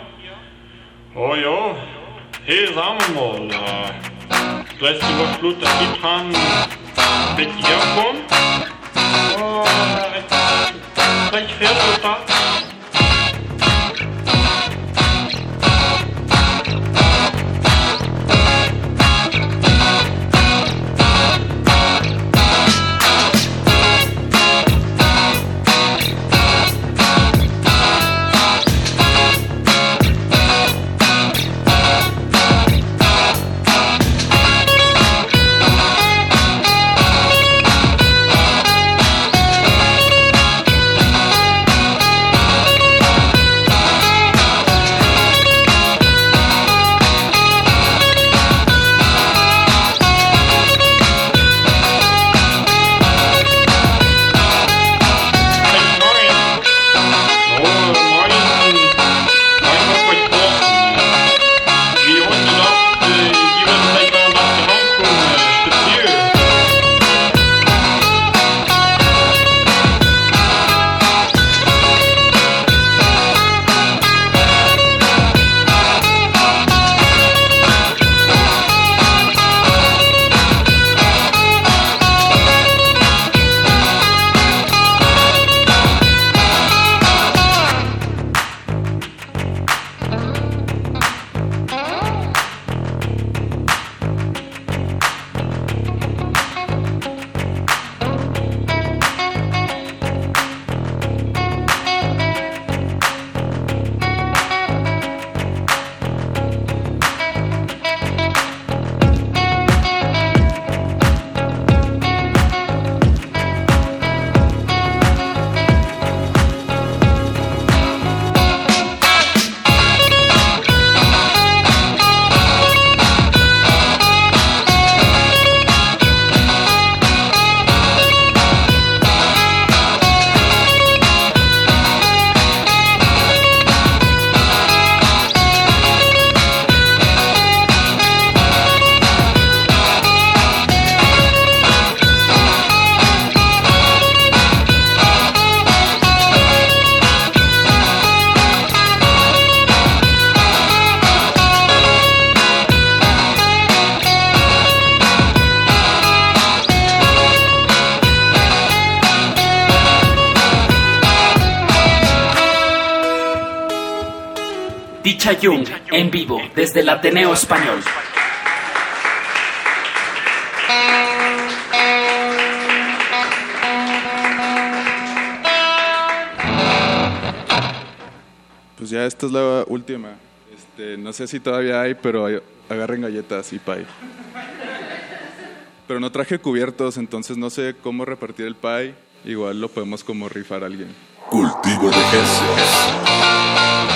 Speaker 28: Ticha Jung, en vivo, desde el Ateneo Español.
Speaker 29: Pues ya esta es la última. Este, no sé si todavía hay, pero agarren galletas y pie. Pero no traje cubiertos, entonces no sé cómo repartir el pie. Igual lo podemos como rifar a alguien.
Speaker 8: Cultivo de Jesús.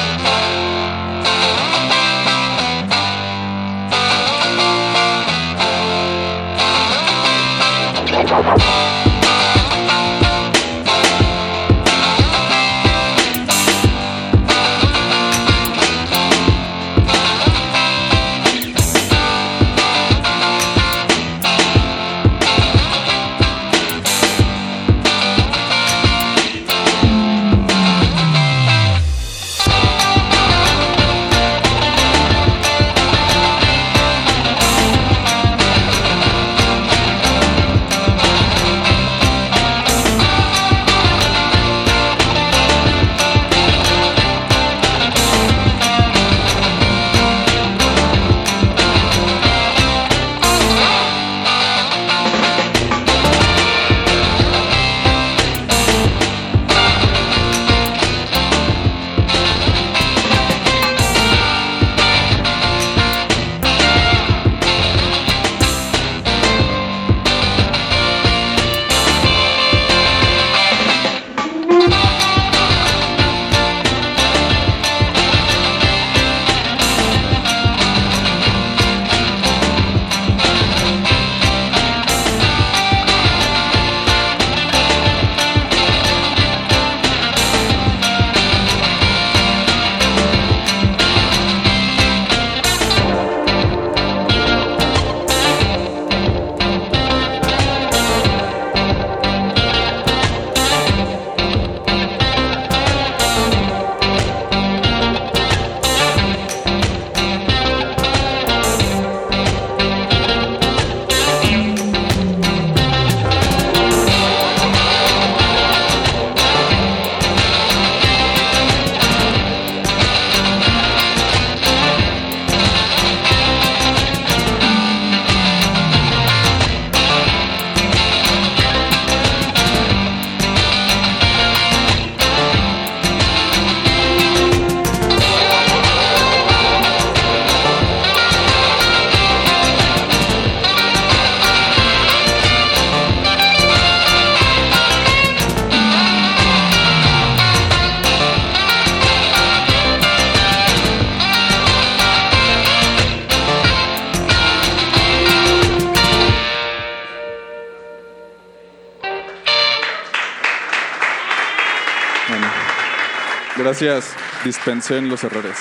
Speaker 29: Dispensen los errores.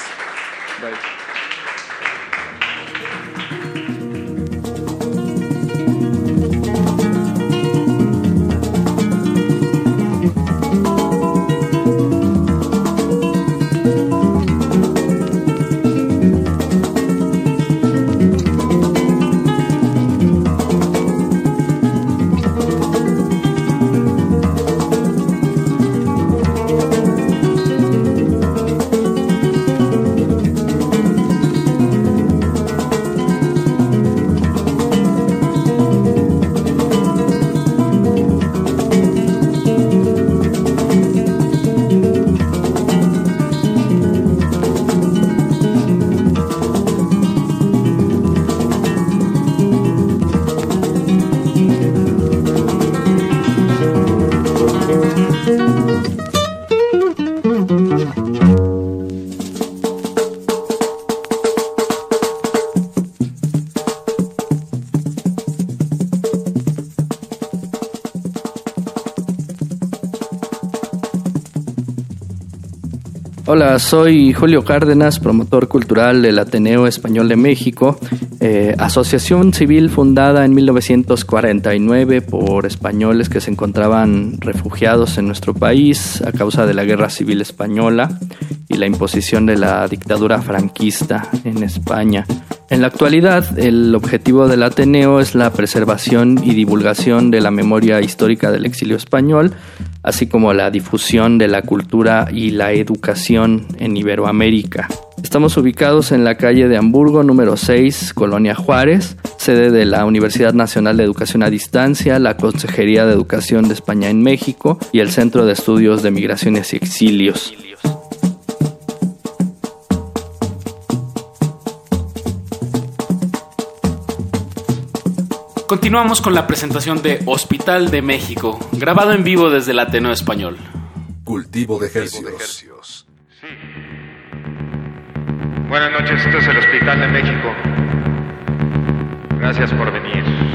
Speaker 31: Soy Julio Cárdenas, promotor cultural del Ateneo Español de México, eh, asociación civil fundada en 1949 por españoles que se encontraban refugiados en nuestro país a causa de la Guerra Civil Española y la imposición de la dictadura franquista en España. En la actualidad, el objetivo del Ateneo es la preservación y divulgación de la memoria histórica del exilio español, así como la difusión de la cultura y la educación en Iberoamérica. Estamos ubicados en la calle de Hamburgo, número 6, Colonia Juárez, sede de la Universidad Nacional de Educación a Distancia, la Consejería de Educación de España en México y el Centro de Estudios de Migraciones y Exilios.
Speaker 28: Continuamos con la presentación de Hospital de México, grabado en vivo desde el Ateneo Español.
Speaker 8: Cultivo de ejercicios.
Speaker 32: Buenas noches, este es el Hospital de México. Gracias por venir.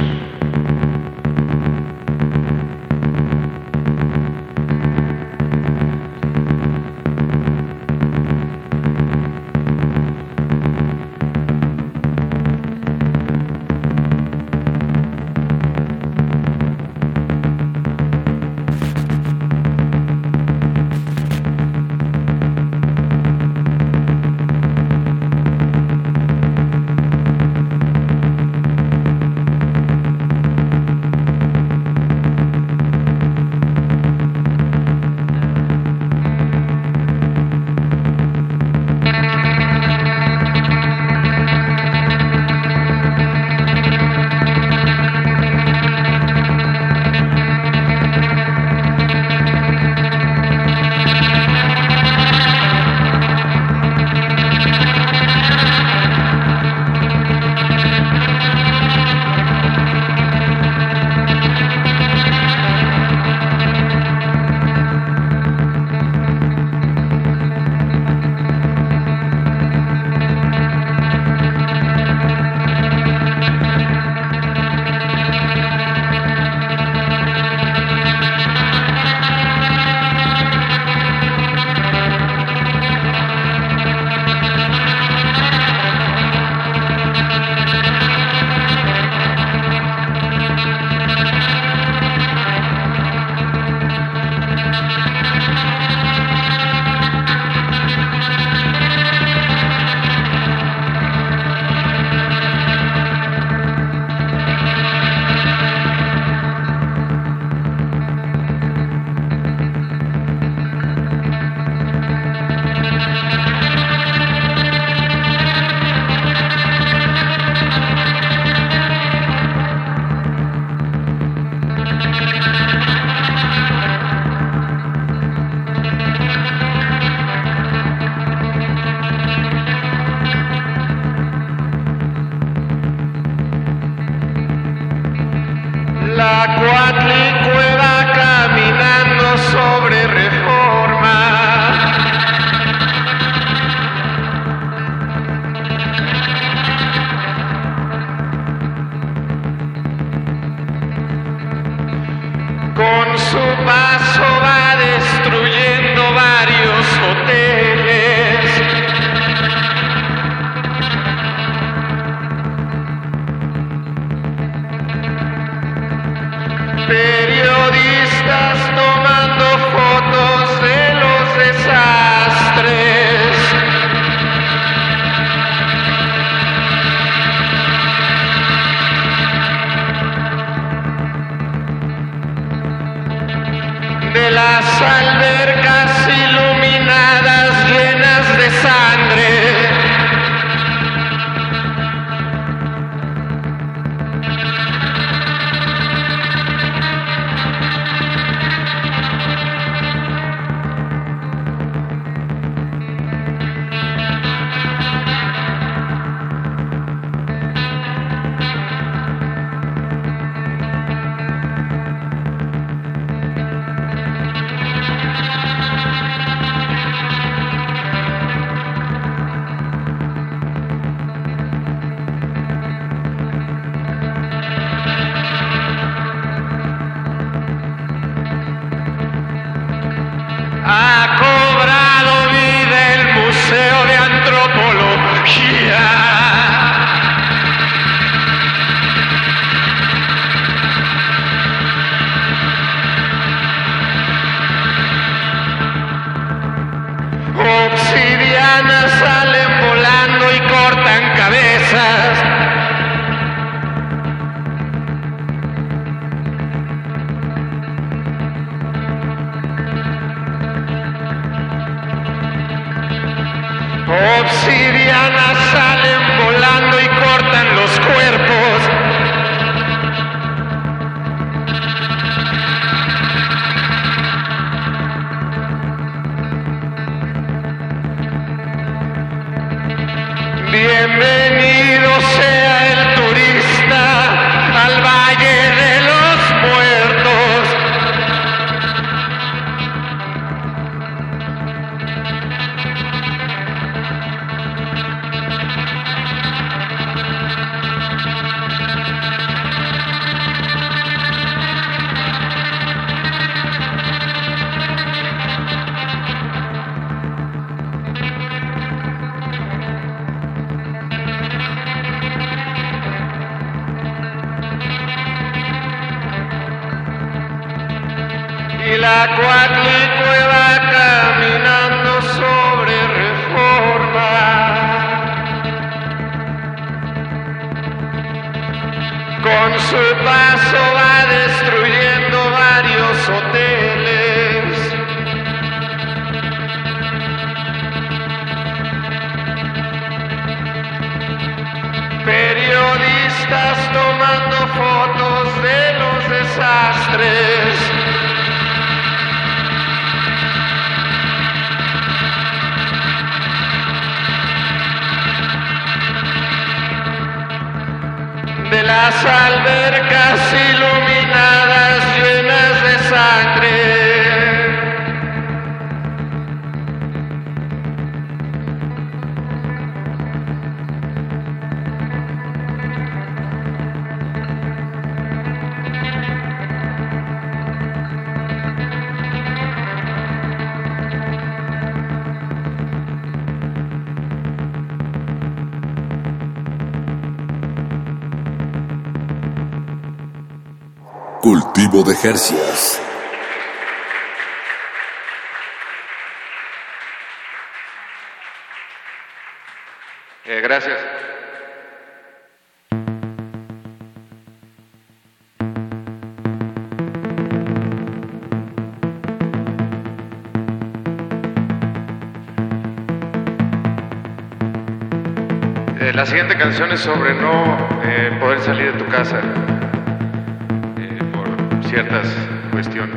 Speaker 32: La siguiente canción es sobre no eh, poder salir de tu casa eh, por ciertas cuestiones.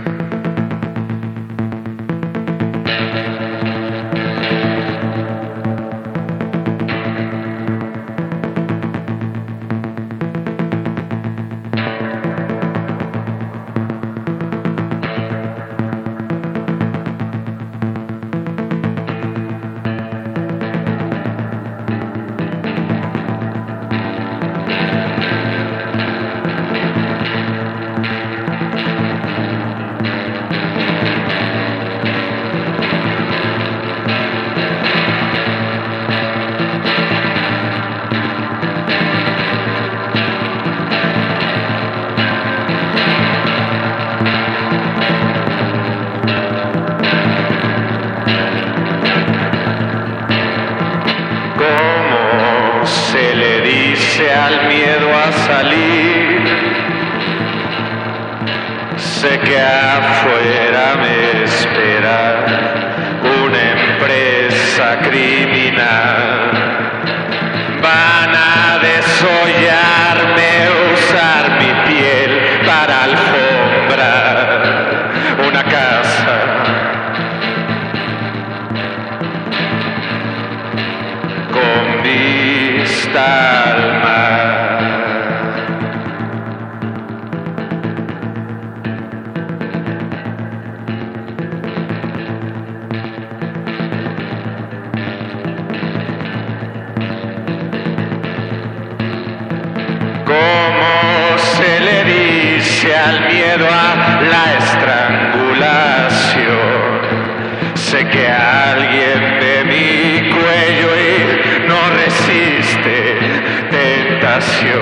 Speaker 8: nació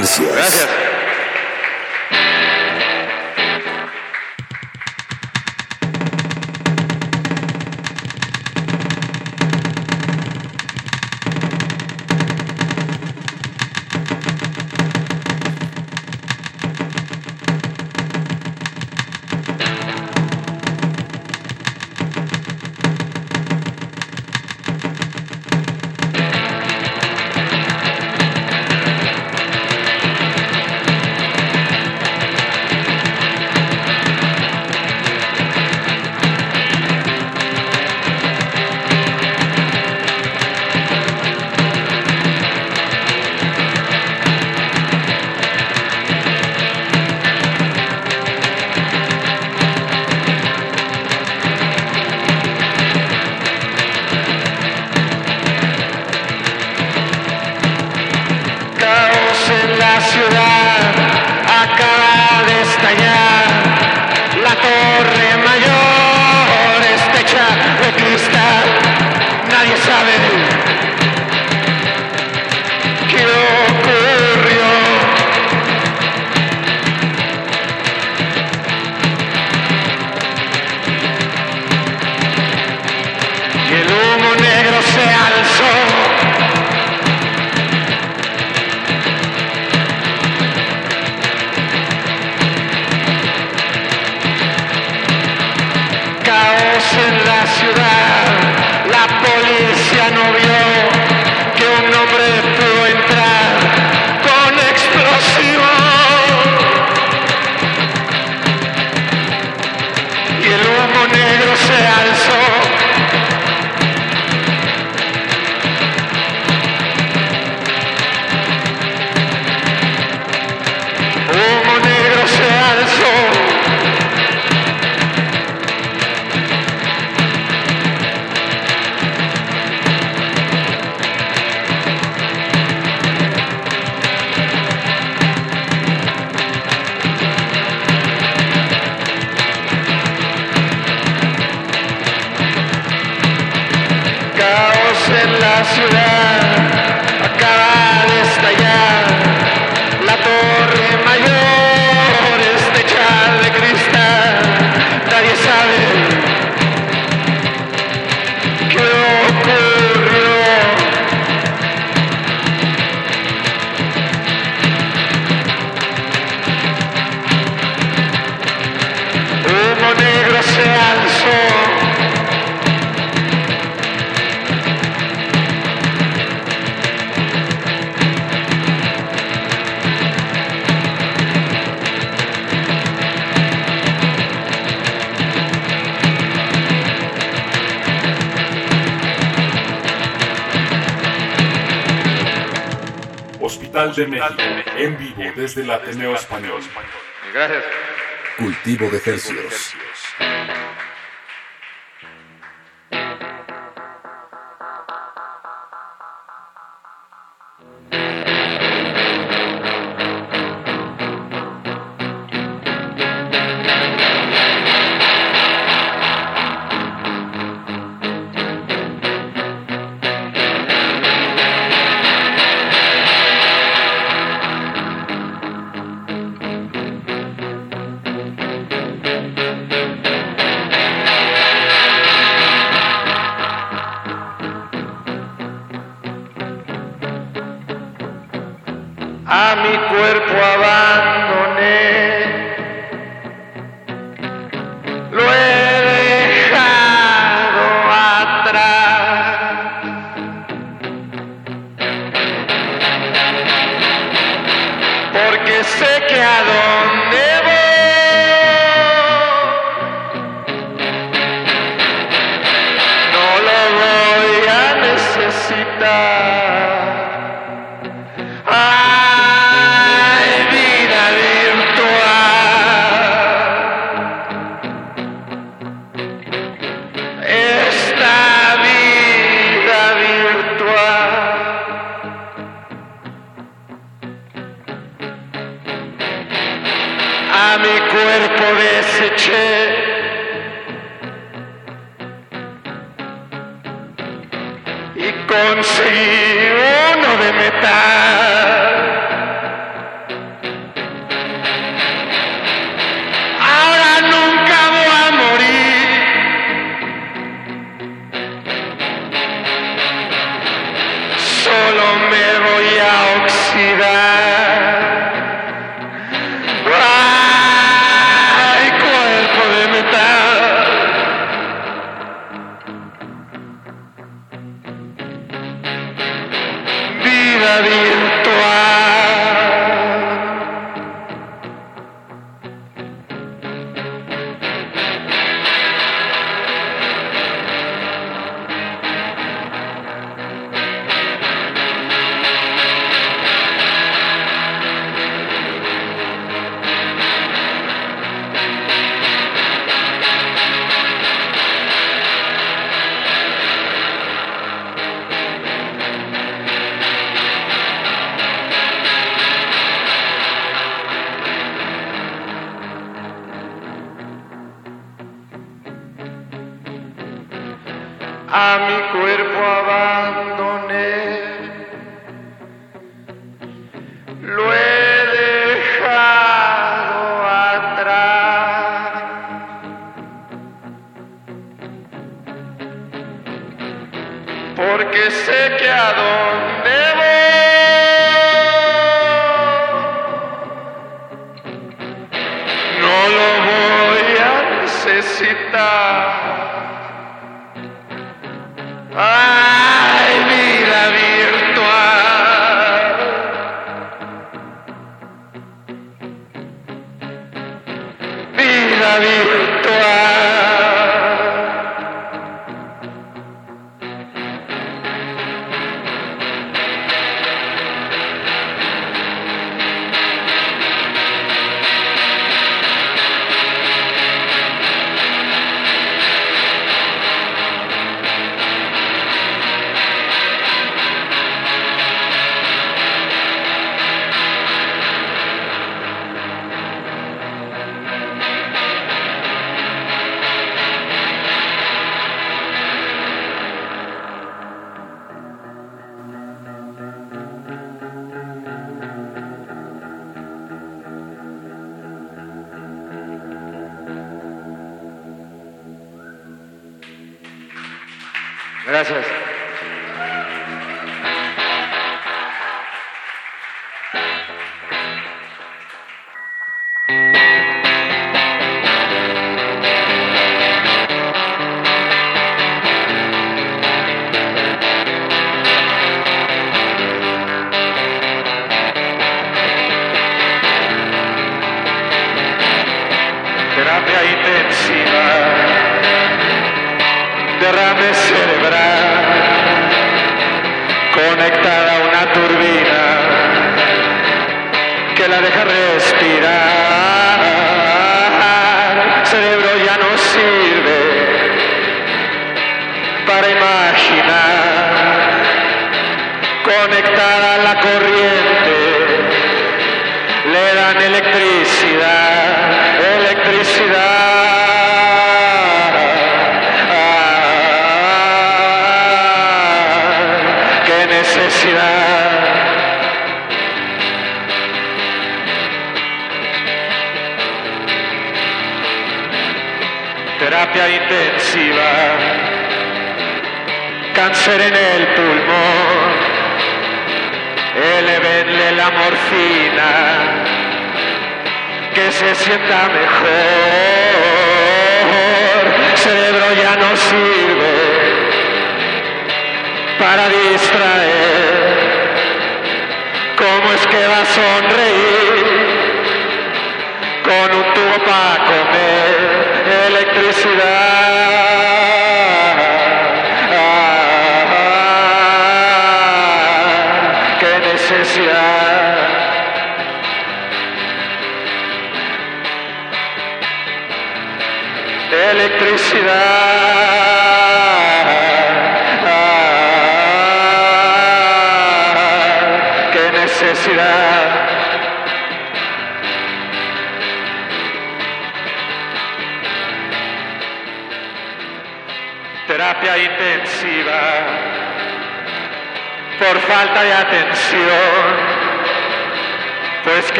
Speaker 32: Gracias.
Speaker 33: en
Speaker 34: vivo desde el Ateneo Español.
Speaker 32: Gracias.
Speaker 8: Cultivo de
Speaker 32: ejercicios.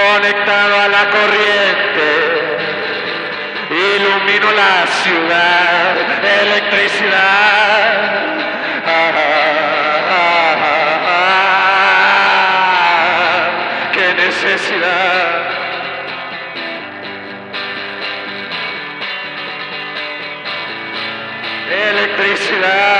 Speaker 32: Conectado a la corriente ilumino la ciudad, electricidad. Qué necesidad. Electricidad.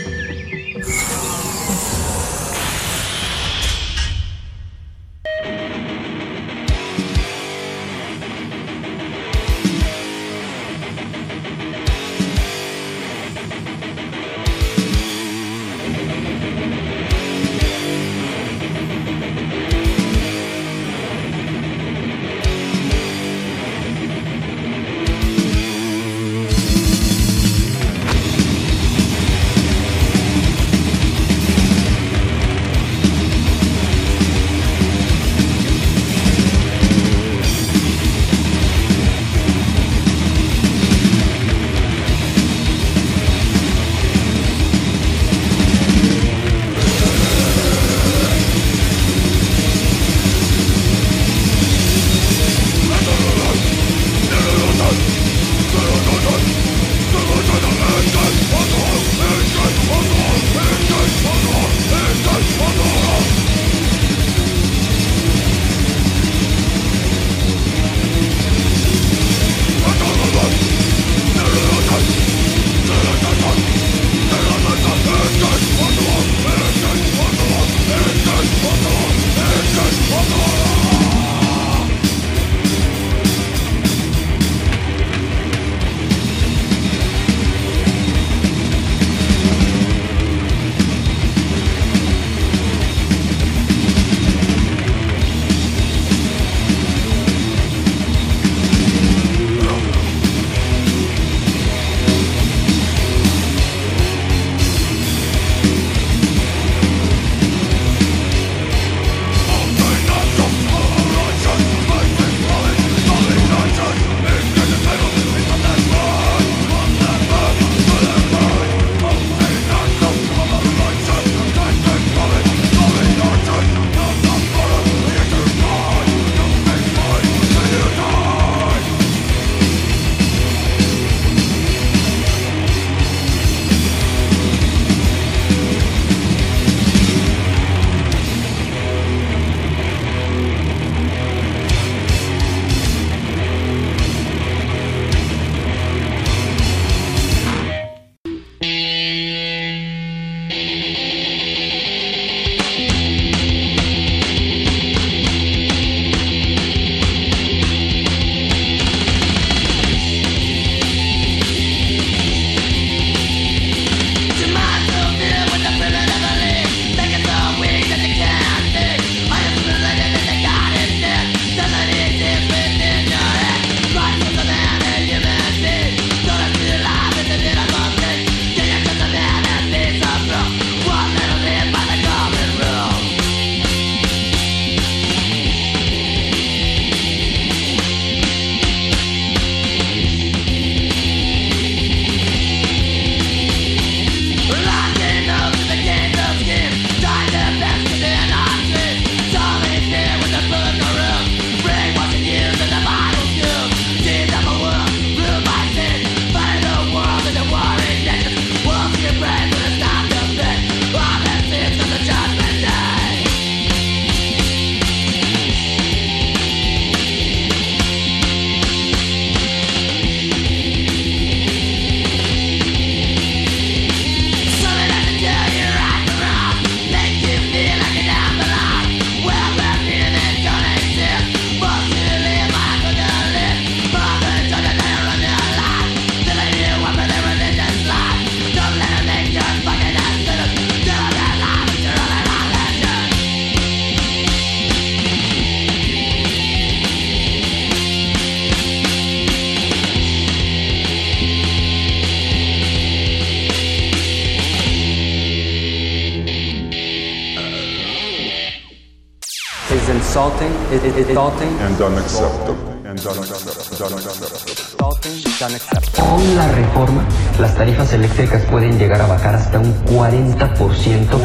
Speaker 16: Con la reforma, las tarifas eléctricas pueden llegar a bajar hasta un 40%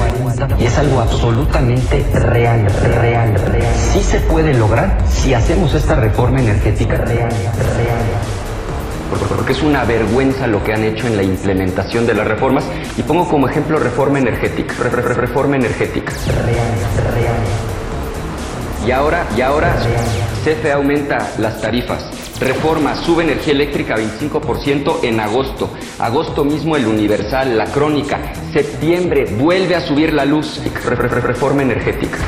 Speaker 16: y es algo absolutamente real, real, real. Sí se puede lograr si hacemos esta reforma energética. Real, real. Porque- Porque es una vergüenza lo que han hecho en la implementación de las reformas. Y pongo como ejemplo reforma energética, re- re- re- reforma energética. Real, real. Y ahora, y ahora CFE aumenta las tarifas. Reforma, sube energía eléctrica 25% en agosto. Agosto mismo el Universal, la Crónica. Septiembre vuelve a subir la luz. Re- re- re- reforma energética.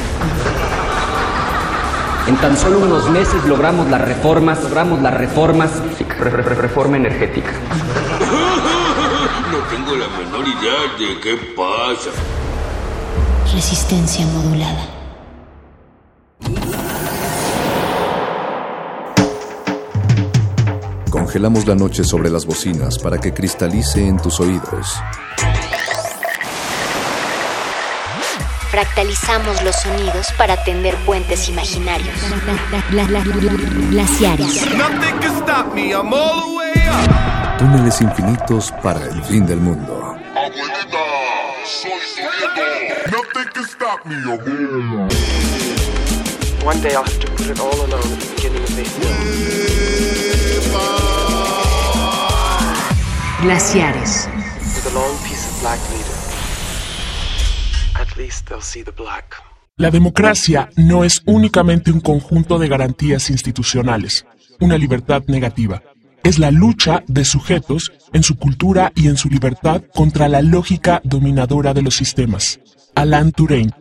Speaker 16: En tan solo unos meses logramos las reformas, logramos las reformas. Re- re- re- reforma energética.
Speaker 35: No tengo la menor idea de qué pasa.
Speaker 1: Resistencia modulada.
Speaker 8: Congelamos la noche sobre las bocinas para que cristalice en tus oídos.
Speaker 1: Fractalizamos los sonidos para tender puentes imaginarios. Glaciares.
Speaker 11: Nothing can stop me, I'm all the way up.
Speaker 8: Túneles infinitos para el fin del mundo.
Speaker 27: Abuelita, soy su nieto. Nothing can stop me, abuela.
Speaker 36: One day I'll have to put it all alone at the beginning of the hill. Black.
Speaker 37: La democracia no es únicamente un conjunto de garantías institucionales, una libertad negativa. Es la lucha de sujetos en su cultura y en su libertad contra la lógica dominadora de los sistemas. Alan Turing.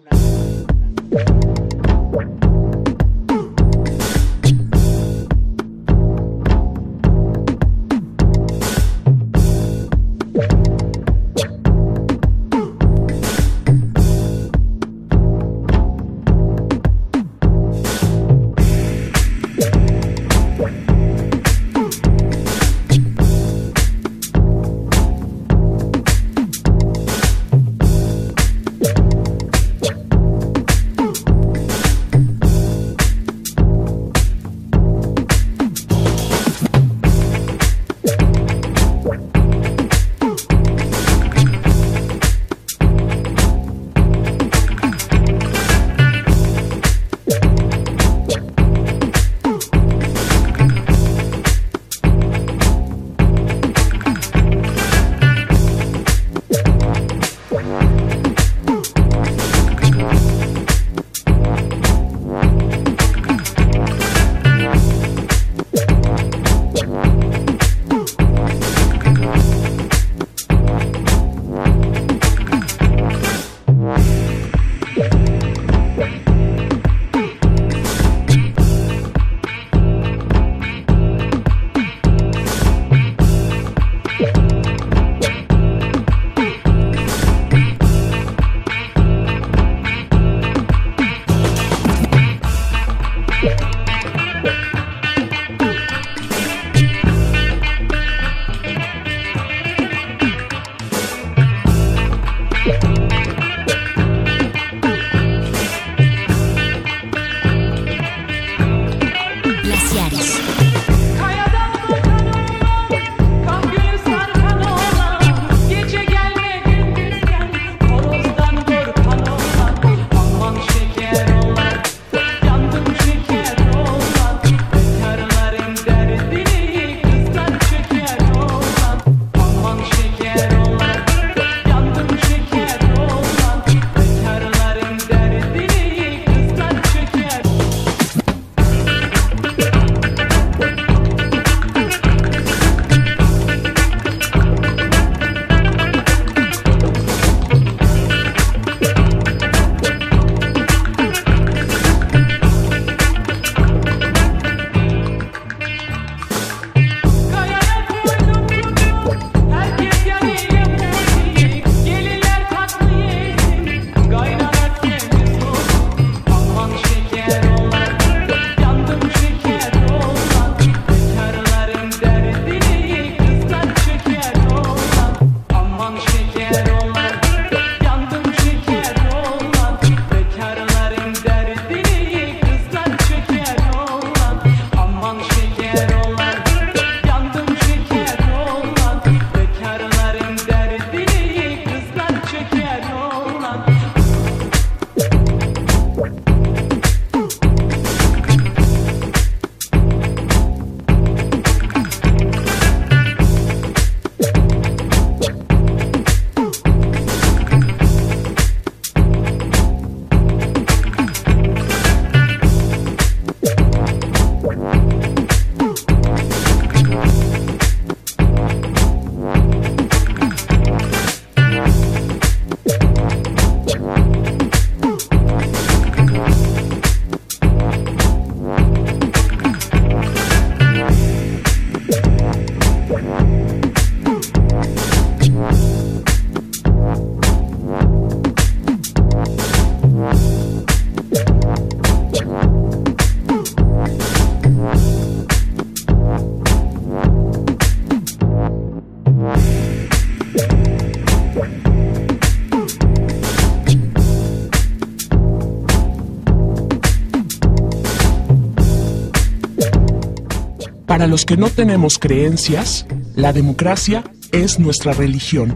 Speaker 37: Para los que no tenemos creencias, la democracia es nuestra religión.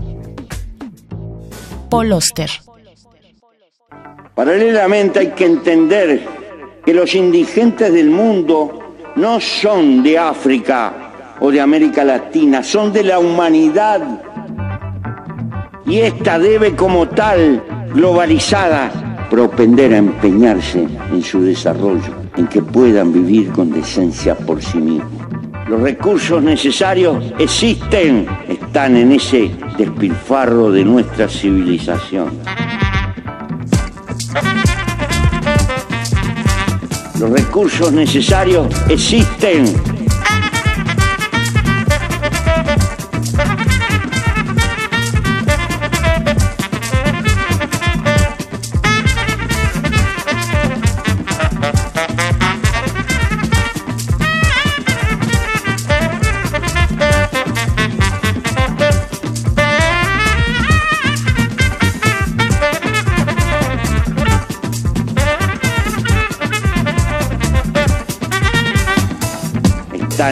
Speaker 25: Paul Oster.
Speaker 38: Paralelamente hay que entender que los indigentes del mundo no son de África o de América Latina, son de la humanidad. Y esta debe como tal, globalizada, propender a empeñarse en su desarrollo, en que puedan vivir con decencia por sí mismos. Los recursos necesarios existen, están en ese despilfarro de nuestra civilización. Los recursos necesarios existen.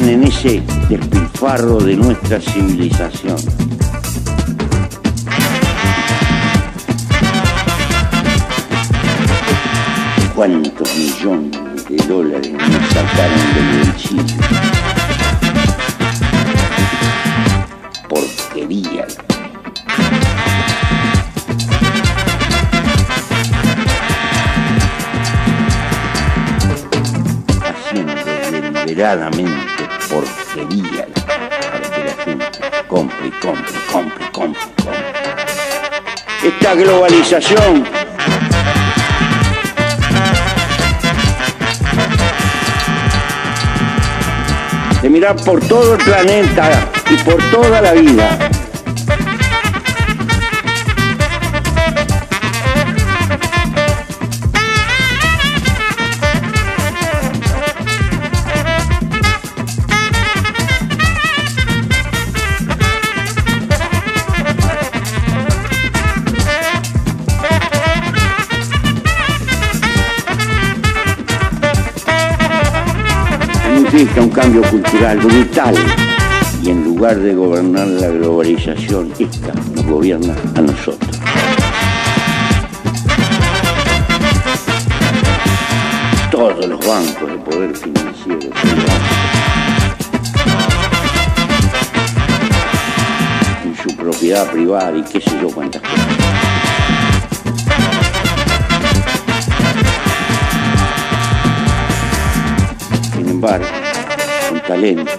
Speaker 38: En ese despilfarro de nuestra civilización. ¿Cuántos millones de dólares nos sacaron del bolsillo? Porquería. Haciendo deliberadamente compre, compre, compre, compre. Esta globalización de mirar por todo el planeta y por toda la vida. Cambio cultural brutal y en lugar de gobernar la globalización, esta nos gobierna a nosotros. Todos los bancos de poder financiero en su propiedad privada y qué sé yo cuántas cosas. Sin embargo, talento,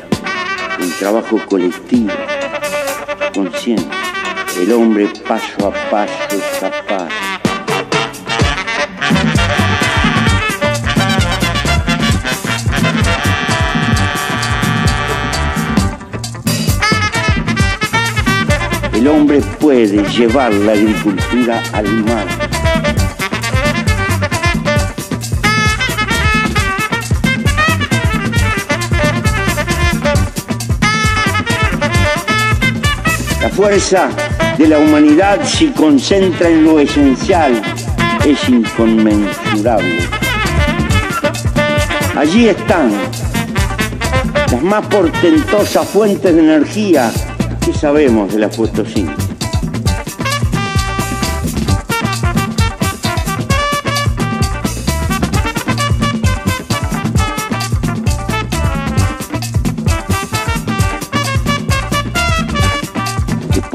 Speaker 38: con trabajo colectivo, consciente, el hombre paso a paso es capaz. El hombre puede llevar la agricultura al mar. Fuerza de la humanidad se concentra en lo esencial, es inconmensurable. Allí están las más portentosas fuentes de energía que sabemos de la fotosíntesis.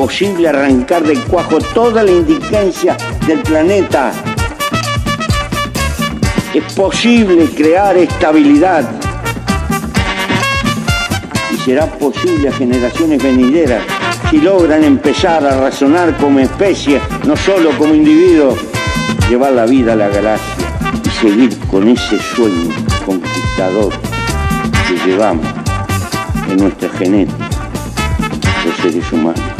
Speaker 38: Es posible arrancar del cuajo toda la indigencia del planeta. Es posible crear estabilidad. Y será posible a generaciones venideras si logran empezar a razonar como especie, no solo como individuo, llevar la vida a la galaxia y seguir con ese sueño conquistador que llevamos en nuestra genética, los seres humanos.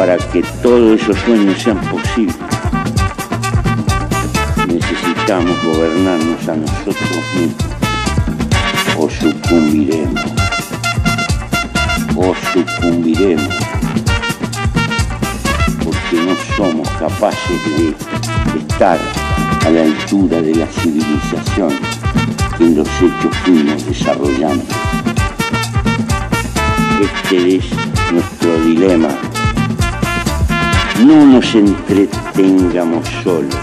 Speaker 38: para que todos esos sueños sean posibles. Necesitamos gobernarnos a nosotros mismos o sucumbiremos, o sucumbiremos, porque no somos capaces de estar a la altura de la civilización que en los hechos fuimos desarrollando. Este es nuestro dilema no nos entretengamos solos,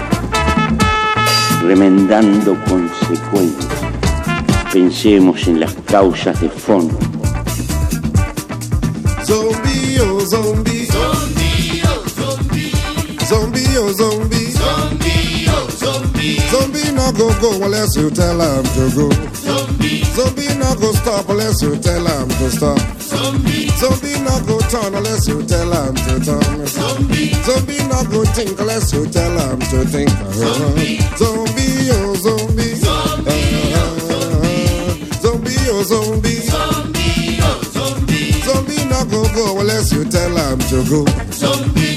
Speaker 38: remendando consecuencias. Pensemos en las causas de fondo.
Speaker 39: No go go unless you tell him to go. Zombie. Zombie no go stop unless you tell him to stop. Zombie. Zombie no go turn unless you tell him to turn. Zombie. Zombie no go think unless you tell him to think. Zombie. Zombie, oh zombie. Zombie, oh zombie. Zombie, oh zombie. Zombie, oh zombie. Zombie no go go unless you tell him to go. Zombie.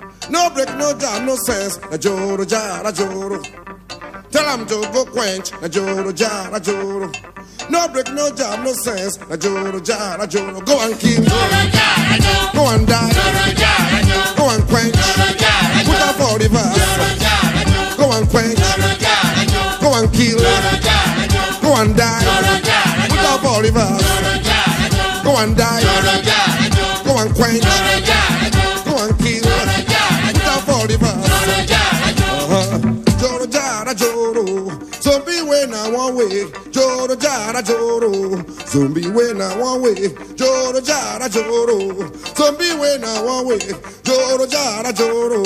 Speaker 39: No break, no jam, no sense. Na joro jara joro. Tell him to go quench. Na joro jara joro. No break, no jam, no sense. Na joro jara joro. Go and kill. Go and die. Go and quench. Put up all the verse. Go and quench. Go and kill. Go and die. Put up all the verse. Go and die. Go when I one way. Joro jara joro. Zombie when I one way. Joro jara joro. Zombie when I one way. Joro jara joro.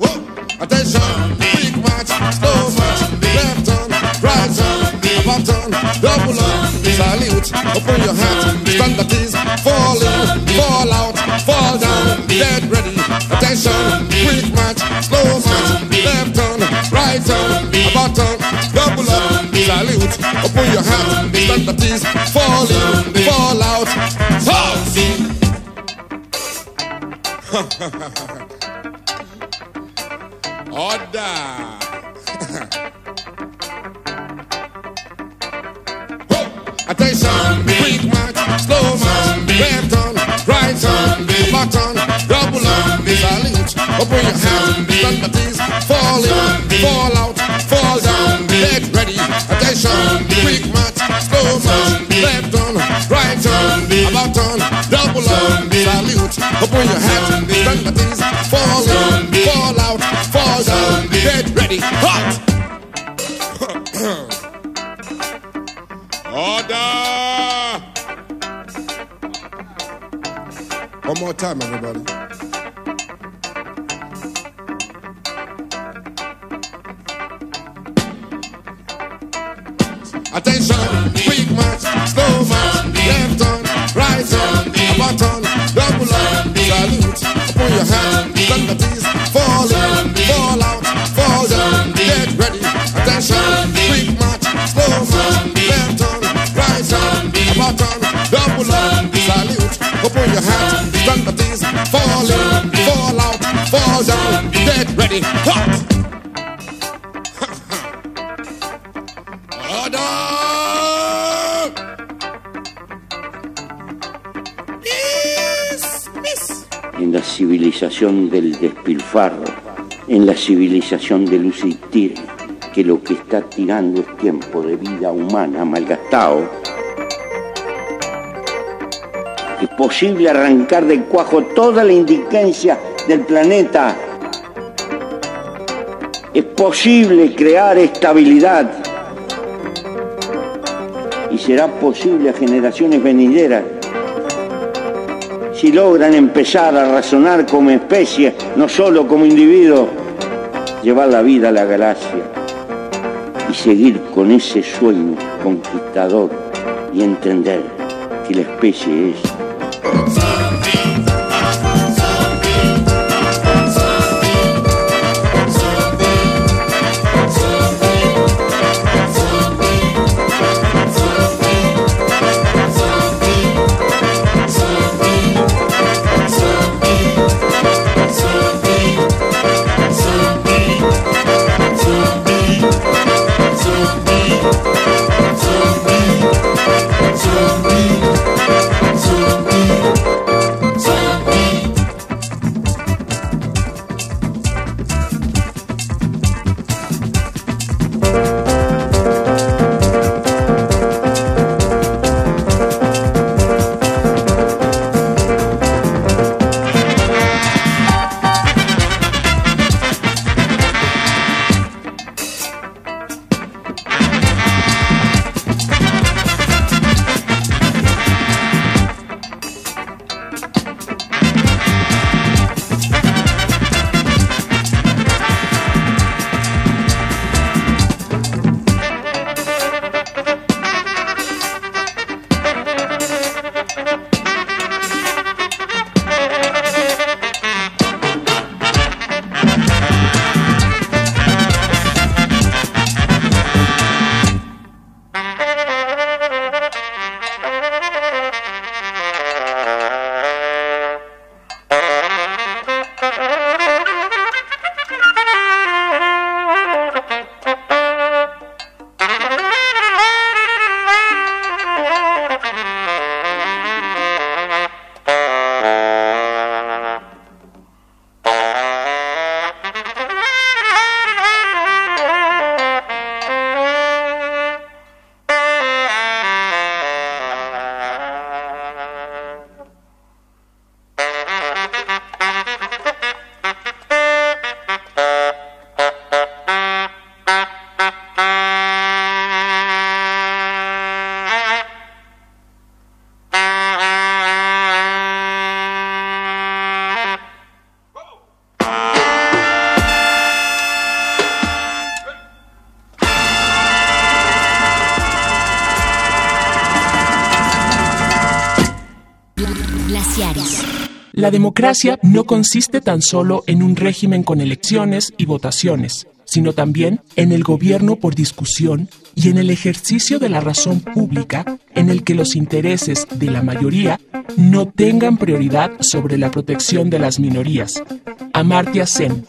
Speaker 39: Whoa. Attention, quick march, slow march, left turn, right turn, double up, salute, open your hat, stand at ease, fall in, fall out, fall down, get ready. Attention, quick march, slow march, left turn, right about turn, double up, salute, open your hat, stand at ease, fall in, fall out, fall. [laughs] Order. [laughs] Attention, quick march, slow march, left right on, back turn, double up, salute, open your hands, stand at ease, fall in, fall out, fall down, get ready. Attention, quick march, slow march, left turn, right turn, about turn, double up, salute, open your hands, stand at ease, fall in, fall out, fall down, get ready. Hot. [coughs] Order! One more time, everybody. Attention, quick march, slow march, left turn, right about turn, double up, salute, open your hands, at fall in, fall out, fall down, get ready. Attention, quick march, slow march, left turn, right turn, about fall in, fall out, fall down, get ready. Hot! [laughs]
Speaker 38: En la civilización del despilfarro, en la civilización del usistir, que lo que está tirando es tiempo de vida humana malgastado. Es posible arrancar del cuajo toda la indigencia del planeta. Es posible crear estabilidad. Y será posible a generaciones venideras si logran empezar a razonar como especie, no solo como individuo, llevar la vida a la galaxia y seguir con ese sueño conquistador y entender que la especie es
Speaker 25: Uh.
Speaker 37: La democracia no consiste tan solo en un régimen con elecciones y votaciones, sino también en el gobierno por discusión y en el ejercicio de la razón pública en el que los intereses de la mayoría no tengan prioridad sobre la protección de las minorías. Amartya Sen.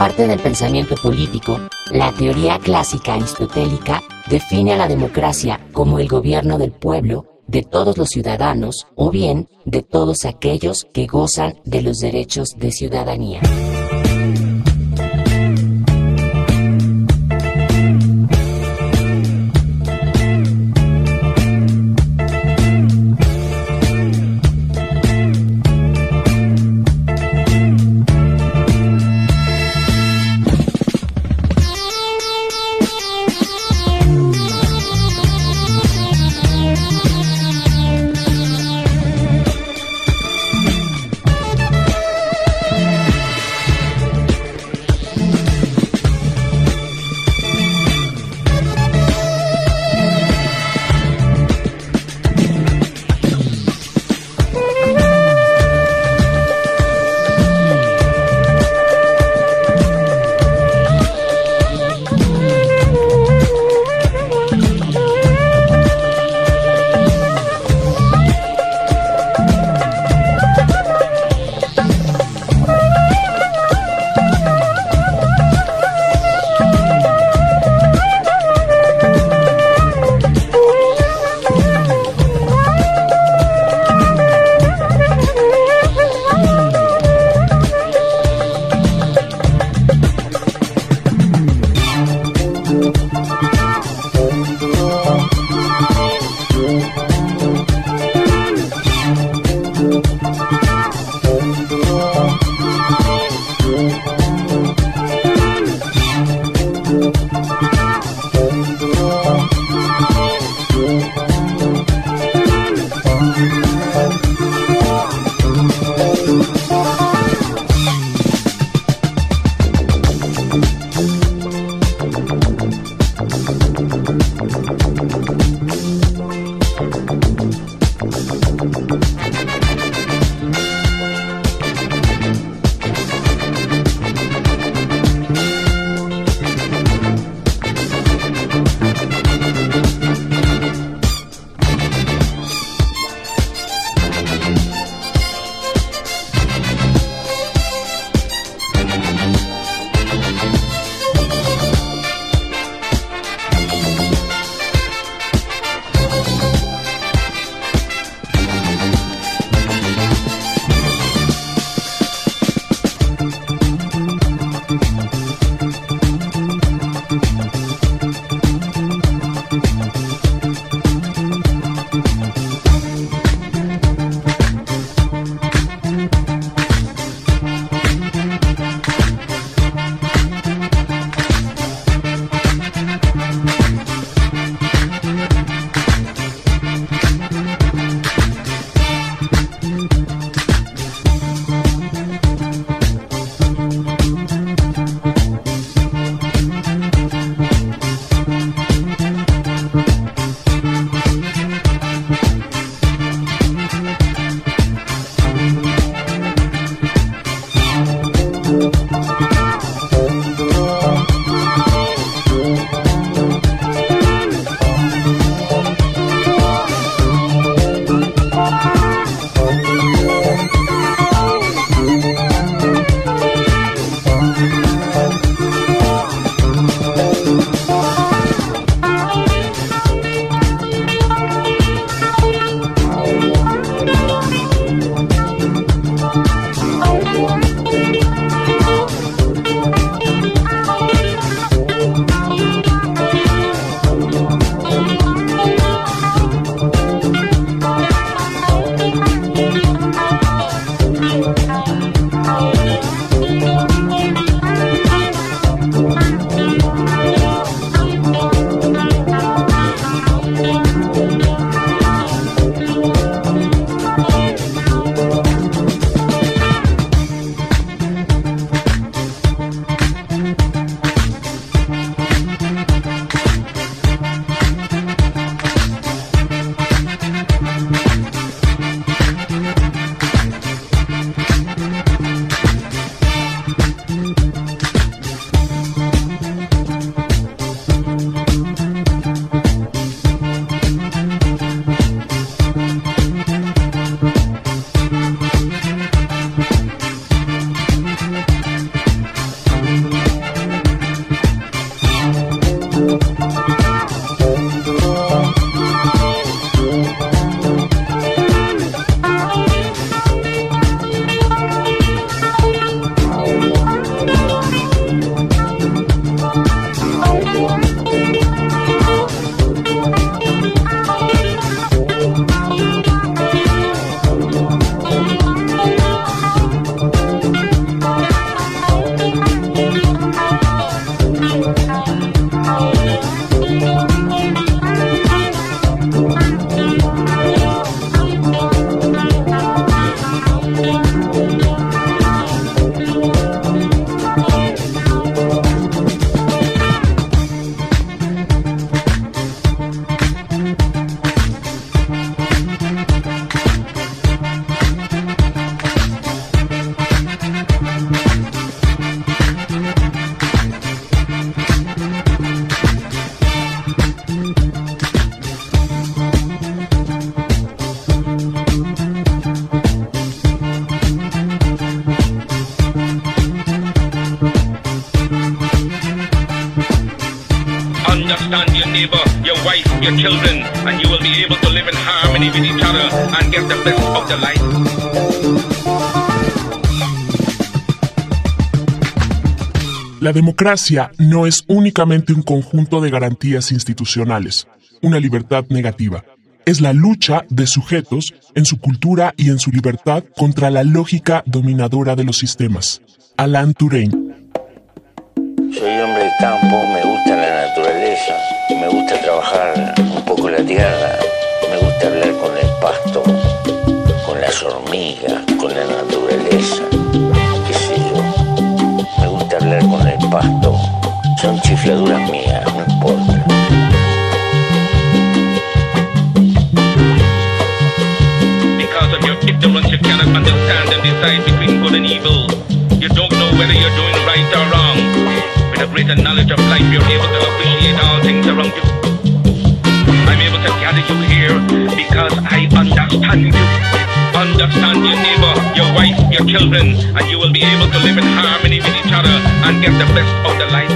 Speaker 40: parte del pensamiento político, la teoría clásica aristotélica define a la democracia como el gobierno del pueblo, de todos los ciudadanos o bien de todos aquellos que gozan de los derechos de ciudadanía.
Speaker 37: La democracia no es únicamente un conjunto de garantías institucionales, una libertad negativa. Es la lucha de sujetos en su cultura y en su libertad contra la lógica dominadora de los sistemas. Alan Turing.
Speaker 38: Soy hombre de campo, me gusta la naturaleza, me gusta trabajar un poco la tierra, me gusta hablar con el pasto, con las hormigas, con la naturaleza,
Speaker 41: Because of your ignorance, you cannot understand and decide between good and evil. You don't know whether you're doing right or wrong. With a greater knowledge of life, you're able to appreciate all things around you. I'm able to gather you here because I understand you. Understand your neighbor, your wife, your children, and you will be able to live in harmony with each other and get the best of the life.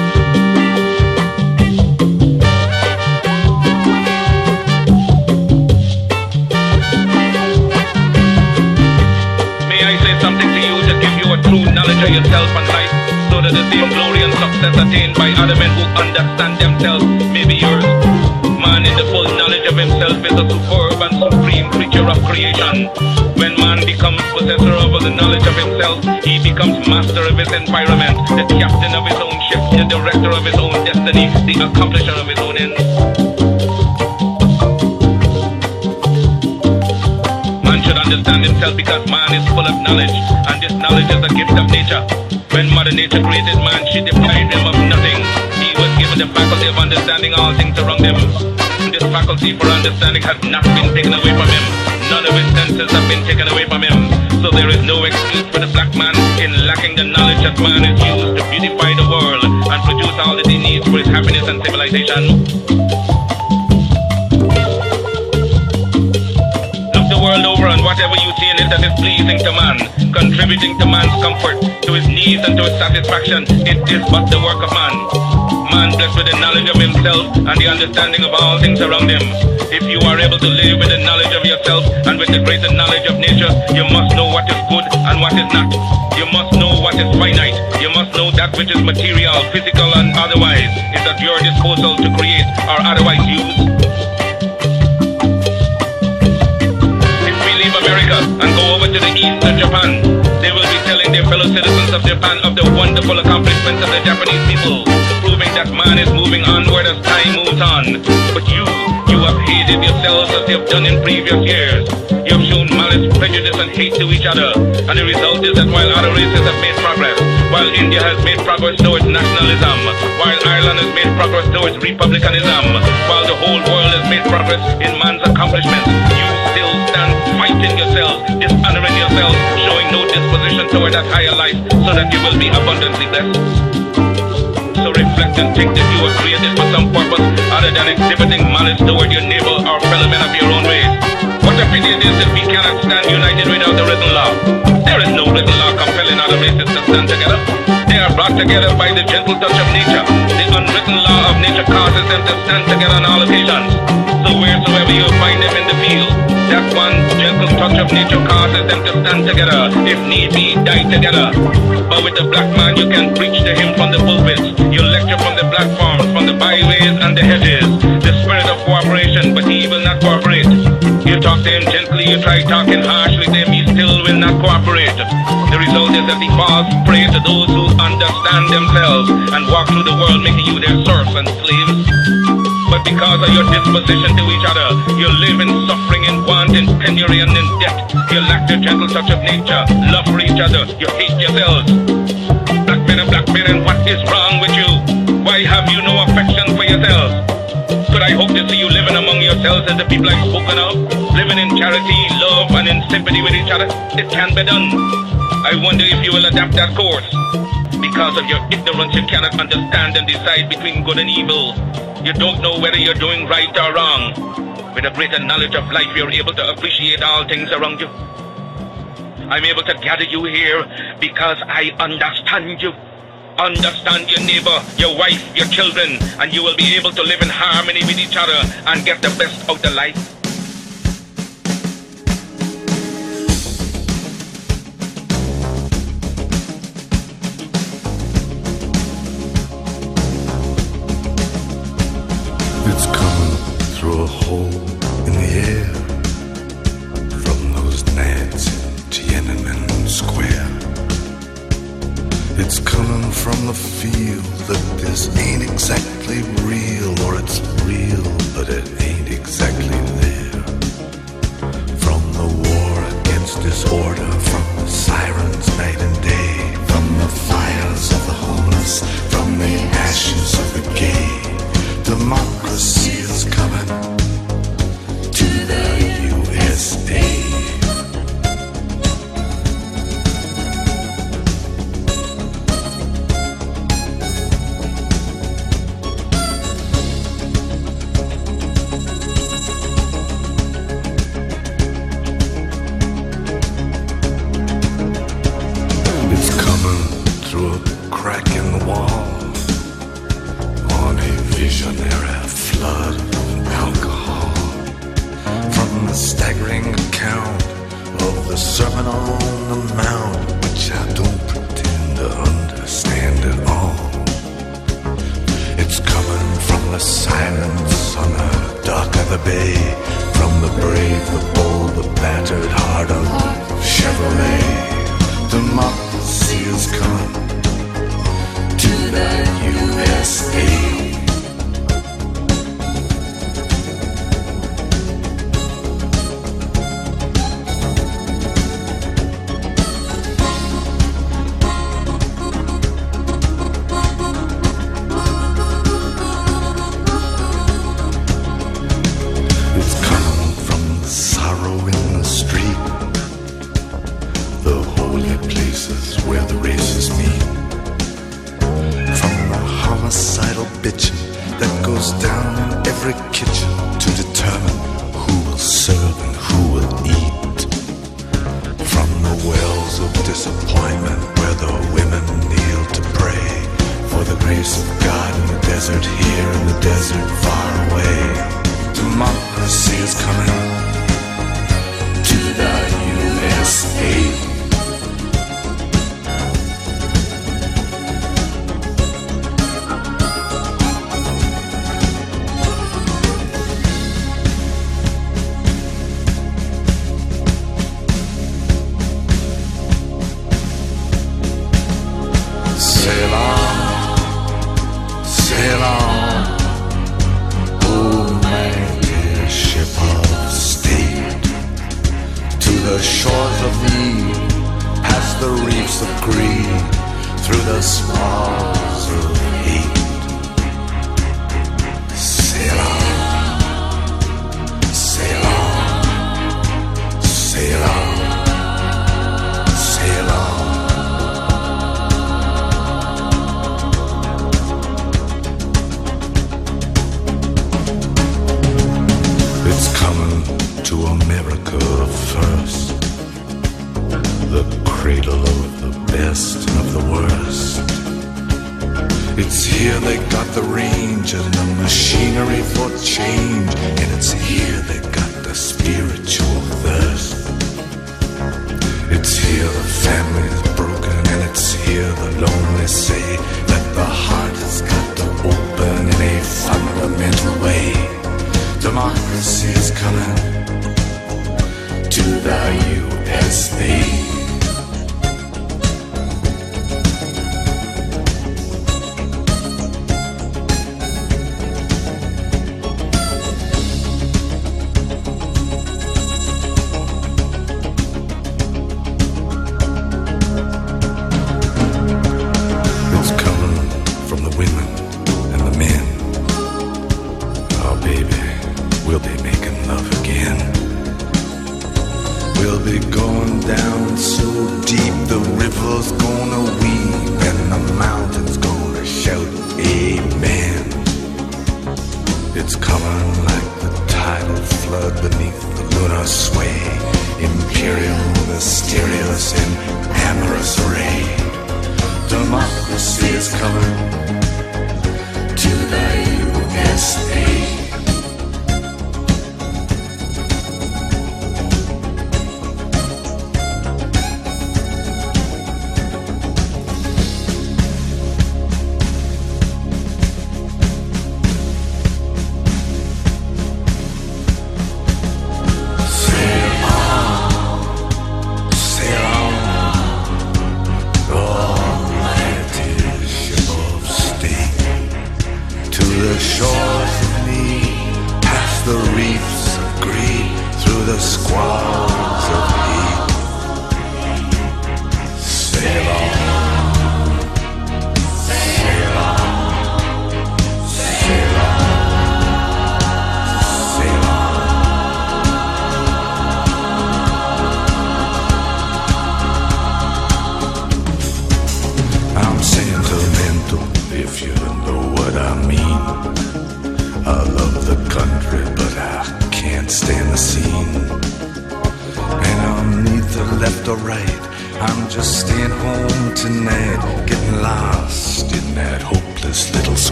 Speaker 41: May I say something to you to give you a true knowledge of yourself and life, so that the same glory and success attained by other men who understand themselves may be yours. Man in the full knowledge of himself is a superb and supreme creature of creation. When man becomes possessor of all the knowledge of himself, he becomes master of his environment, the captain of his own ship, the director of his own destiny, the accomplisher of his own ends. Man should understand himself because man is full of knowledge, and this knowledge is a gift of nature. When Mother Nature created man, she deprived him of nothing. He was given the faculty of understanding all things around him. This faculty for understanding has not been taken away from him. None of his senses have been taken away from him. So there is no excuse for the black man in lacking the knowledge that man is used to beautify the world and produce all that he needs for his happiness and civilization. Look the world over and whatever you see in it that is pleasing to man, contributing to man's comfort, to his needs and to his satisfaction, it is but the work of man. Man blessed with the knowledge of himself and the understanding of all things around him. If you are able to live with the knowledge of yourself and with the greater knowledge of nature, you must know what is good and what is not. You must know what is finite. You must know that which is material, physical, and otherwise is at your disposal to create or otherwise use. If we leave America and go over to the east of Japan, they will be telling their fellow citizens of Japan of the wonderful accomplishments of the Japanese people, proving that man is moving onward as time moves on. But you, have hated yourselves as you have done in previous years. You have shown malice, prejudice, and hate to each other. And the result is that while other races have made progress, while India has made progress towards nationalism, while Ireland has made progress towards republicanism, while the whole world has made progress in man's accomplishments, you still stand fighting yourselves, dishonoring yourselves, showing no disposition toward that higher life, so that you will be abundantly blessed. Reflect and think that you were created for some purpose other than exhibiting malice toward your neighbor or fellow men of your own race. What a pity it is that we cannot stand united without the written law. There is no written law compelling other races to stand together. They are brought together by the gentle touch of nature. The unwritten law of nature causes them to stand together on all occasions. So wheresoever you find that one gentle touch of nature causes them to stand together. If need be, die together. But with the black man, you can preach to him from the pulpits. You lecture from the platforms, from the byways and the hedges. The spirit of cooperation, but he will not cooperate. You talk to him gently, you try talking harshly to him, he still will not cooperate. The result is that he falls prey to those who understand themselves and walk through the world making you their serfs and slaves. But because of your disposition to each other, you live in suffering, in want, in penury, and in debt. You lack the gentle touch of nature, love for each other, you hate yourselves. Black men and black men, what is wrong with you? Why have you no affection for yourselves? Could I hope to see you living among yourselves as the people I've spoken of? Living in charity, love, and in sympathy with each other? It can be done. I wonder if you will adapt that course. Because of your ignorance, you cannot understand and decide between good and evil. You don't know whether you're doing right or wrong. With a greater knowledge of life, you're able to appreciate all things around you. I'm able to gather you here because I understand you.
Speaker 42: Understand your neighbor, your wife, your children, and you will be able to live in harmony with each other and get the best out of life.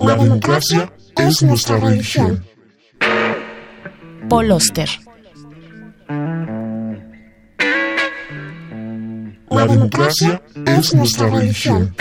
Speaker 43: La democracia es nuestra religión.
Speaker 25: Paul Oster.
Speaker 43: La democracia es nuestra religión.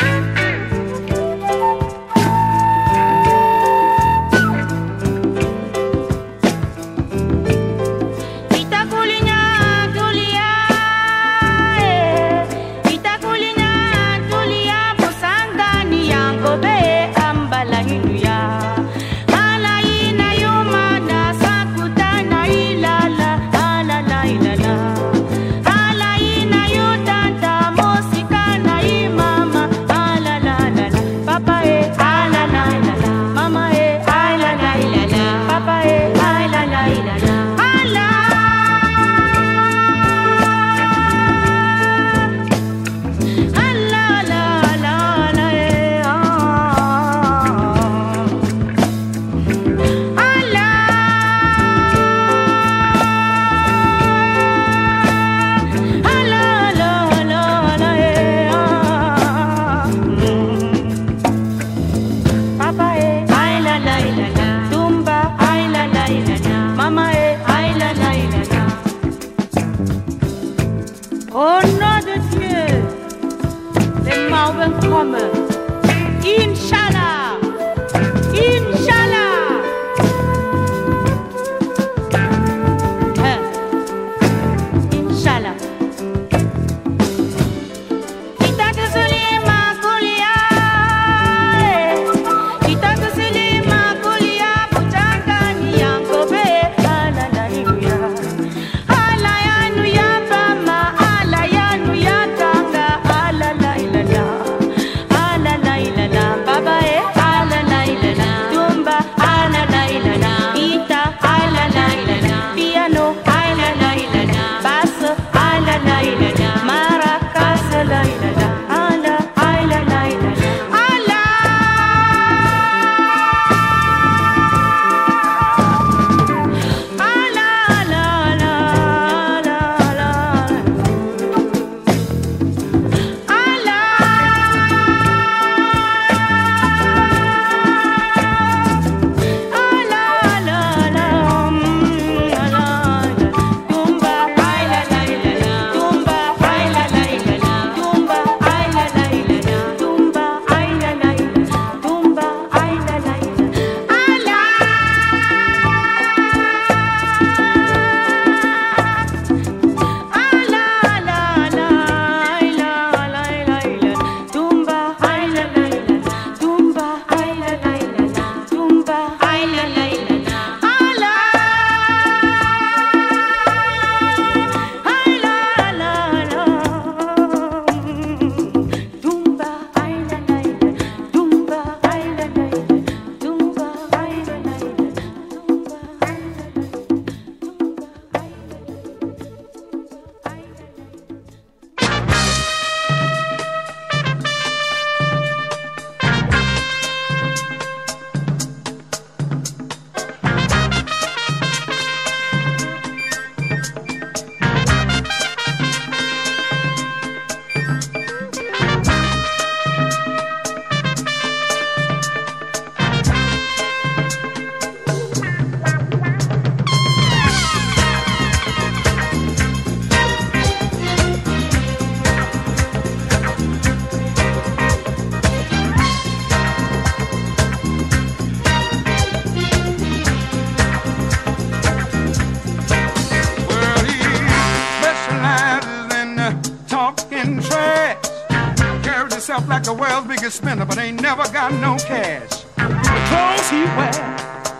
Speaker 44: Like the world's biggest spender, but ain't never got no cash. The clothes he wears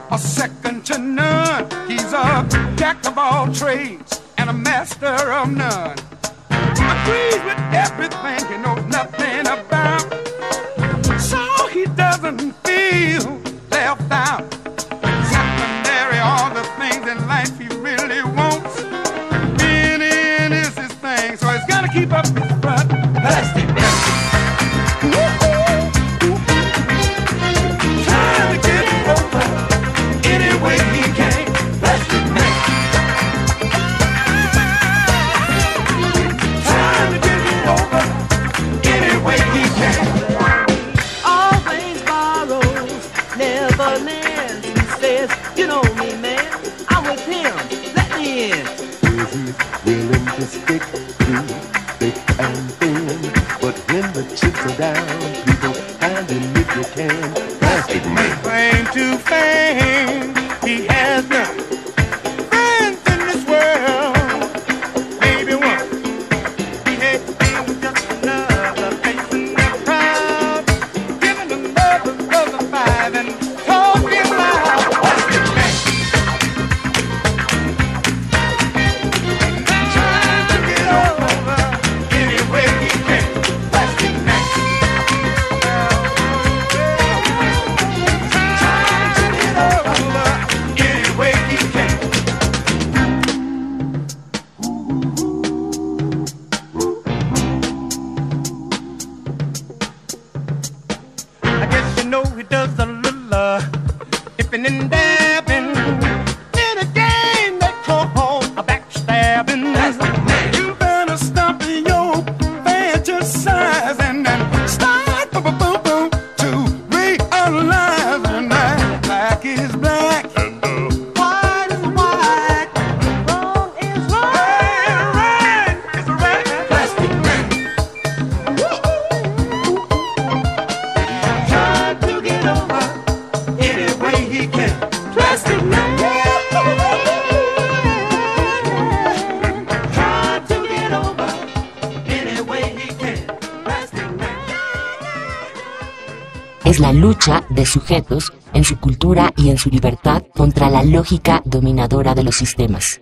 Speaker 44: are second to none. He's a jack of all trades and a master of none. Agrees with everything He says, you know me, man. I'm with him. Let me in. Is he willing to stick
Speaker 45: to thick and thin? But when the chips are down, people find him if you can. Plastic man.
Speaker 44: Claim to fame.
Speaker 6: Su libertad contra la lógica dominadora de los sistemas.